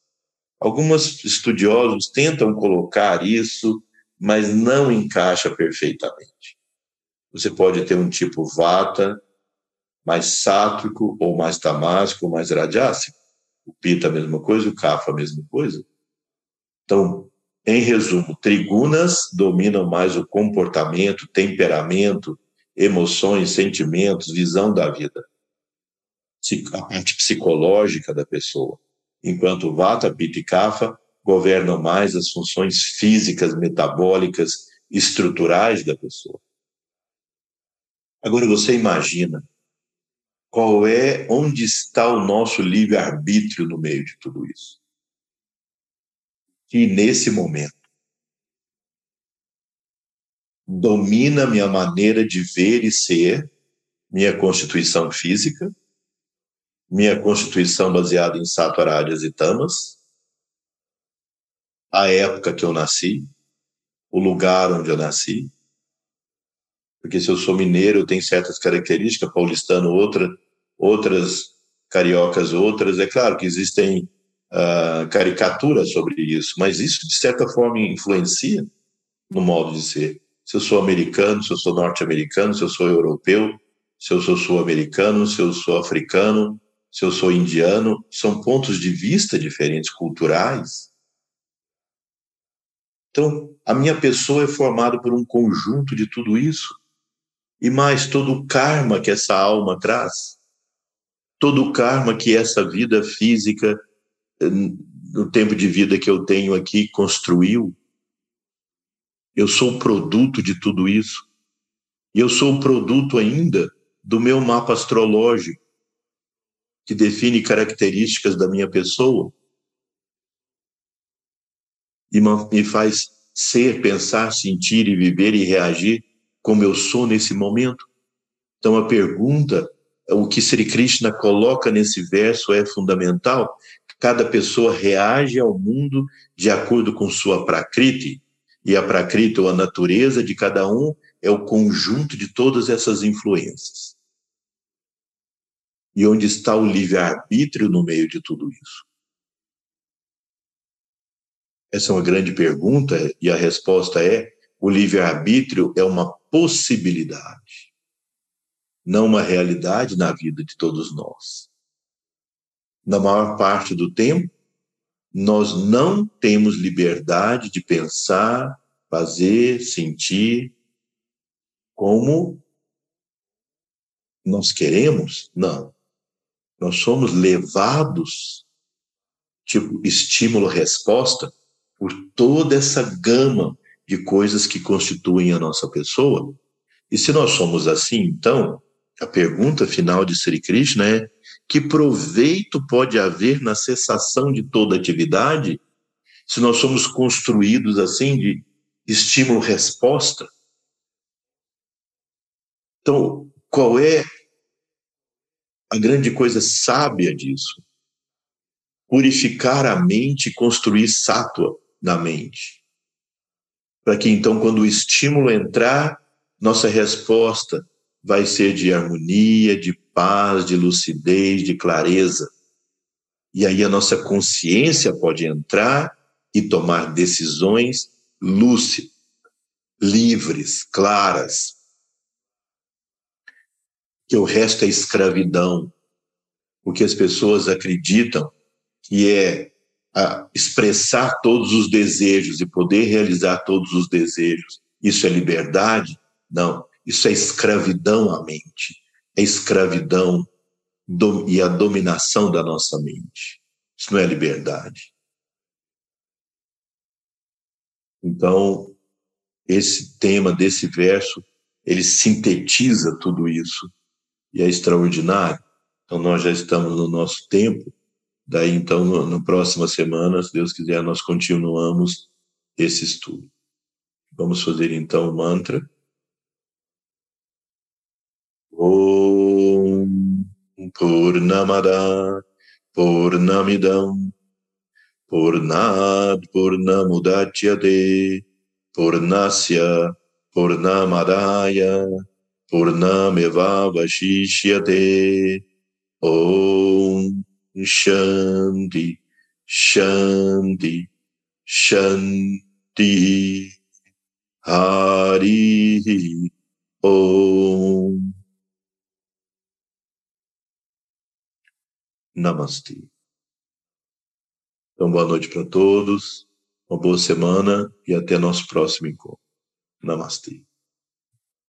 Alguns estudiosos tentam colocar isso, mas não encaixa perfeitamente. Você pode ter um tipo Vata mais sátrico, ou mais tamásico, ou mais radiásico. O Pitta a mesma coisa, o Kapha a mesma coisa. Então, em resumo, trigunas dominam mais o comportamento, temperamento, emoções, sentimentos, visão da vida, a parte psicológica da pessoa, enquanto Vata, Pitta e Kapha governam mais as funções físicas, metabólicas, estruturais da pessoa. Agora você imagina qual é, onde está o nosso livre-arbítrio no meio de tudo isso? que nesse momento domina minha maneira de ver e ser, minha constituição física, minha constituição baseada em saturadas e tamas, a época que eu nasci, o lugar onde eu nasci, porque se eu sou mineiro, eu tenho certas características, paulistano outra, outras cariocas outras, é claro que existem uh, caricatura sobre isso, mas isso, de certa forma, influencia no modo de ser. Se eu sou americano, se eu sou norte-americano, se eu sou europeu, se eu sou sul-americano, se eu sou africano, se eu sou indiano, são pontos de vista diferentes, culturais. Então, a minha pessoa é formada por um conjunto de tudo isso. E mais todo o karma que essa alma traz, todo o karma que essa vida física no tempo de vida que eu tenho aqui, construiu. Eu sou produto de tudo isso. E eu sou produto ainda do meu mapa astrológico, que define características da minha pessoa e me faz ser, pensar, sentir e viver e reagir como eu sou nesse momento. Então a pergunta, o que Sri Krishna coloca nesse verso é fundamental. Cada pessoa reage ao mundo de acordo com sua prakriti, e a prakriti, ou a natureza de cada um, é o conjunto de todas essas influências. E onde está o livre-arbítrio no meio de tudo isso? Essa é uma grande pergunta e a resposta é: o livre-arbítrio é uma possibilidade, não uma realidade na vida de todos nós. Na maior parte do tempo, nós não temos liberdade de pensar, fazer, sentir como nós queremos? Não. Nós somos levados, tipo estímulo-resposta, por toda essa gama de coisas que constituem a nossa pessoa. E se nós somos assim, então, a pergunta final de Sri Krishna é: que proveito pode haver na cessação de toda atividade se nós somos construídos assim de estímulo-resposta? Então, qual é a grande coisa sábia disso? Purificar a mente e construir sátua na mente. Para que então, quando o estímulo entrar, nossa resposta vai ser de harmonia, de paz, de lucidez, de clareza. E aí a nossa consciência pode entrar e tomar decisões lúcidas, livres, claras. Que o resto é escravidão. O que as pessoas acreditam que é expressar todos os desejos e poder realizar todos os desejos, isso é liberdade? Não, isso é escravidão à mente, é escravidão e a dominação da nossa mente. Isso não é liberdade. Então, esse tema desse verso, ele sintetiza tudo isso e é extraordinário. Então, nós já estamos no nosso tempo Daí, então, no, próxima semana, se Deus quiser, nós continuamos esse estudo. Vamos fazer, então, o mantra. Om Purnamada Purnamidam Purnad Purnamudachyate Purnasya Purnamadaya Purnameva Vashishyate Om Shanti, Shanti, Shanti, Hari Om. Namastê. Então, boa noite para todos, uma boa semana e até nosso próximo encontro. Namastê.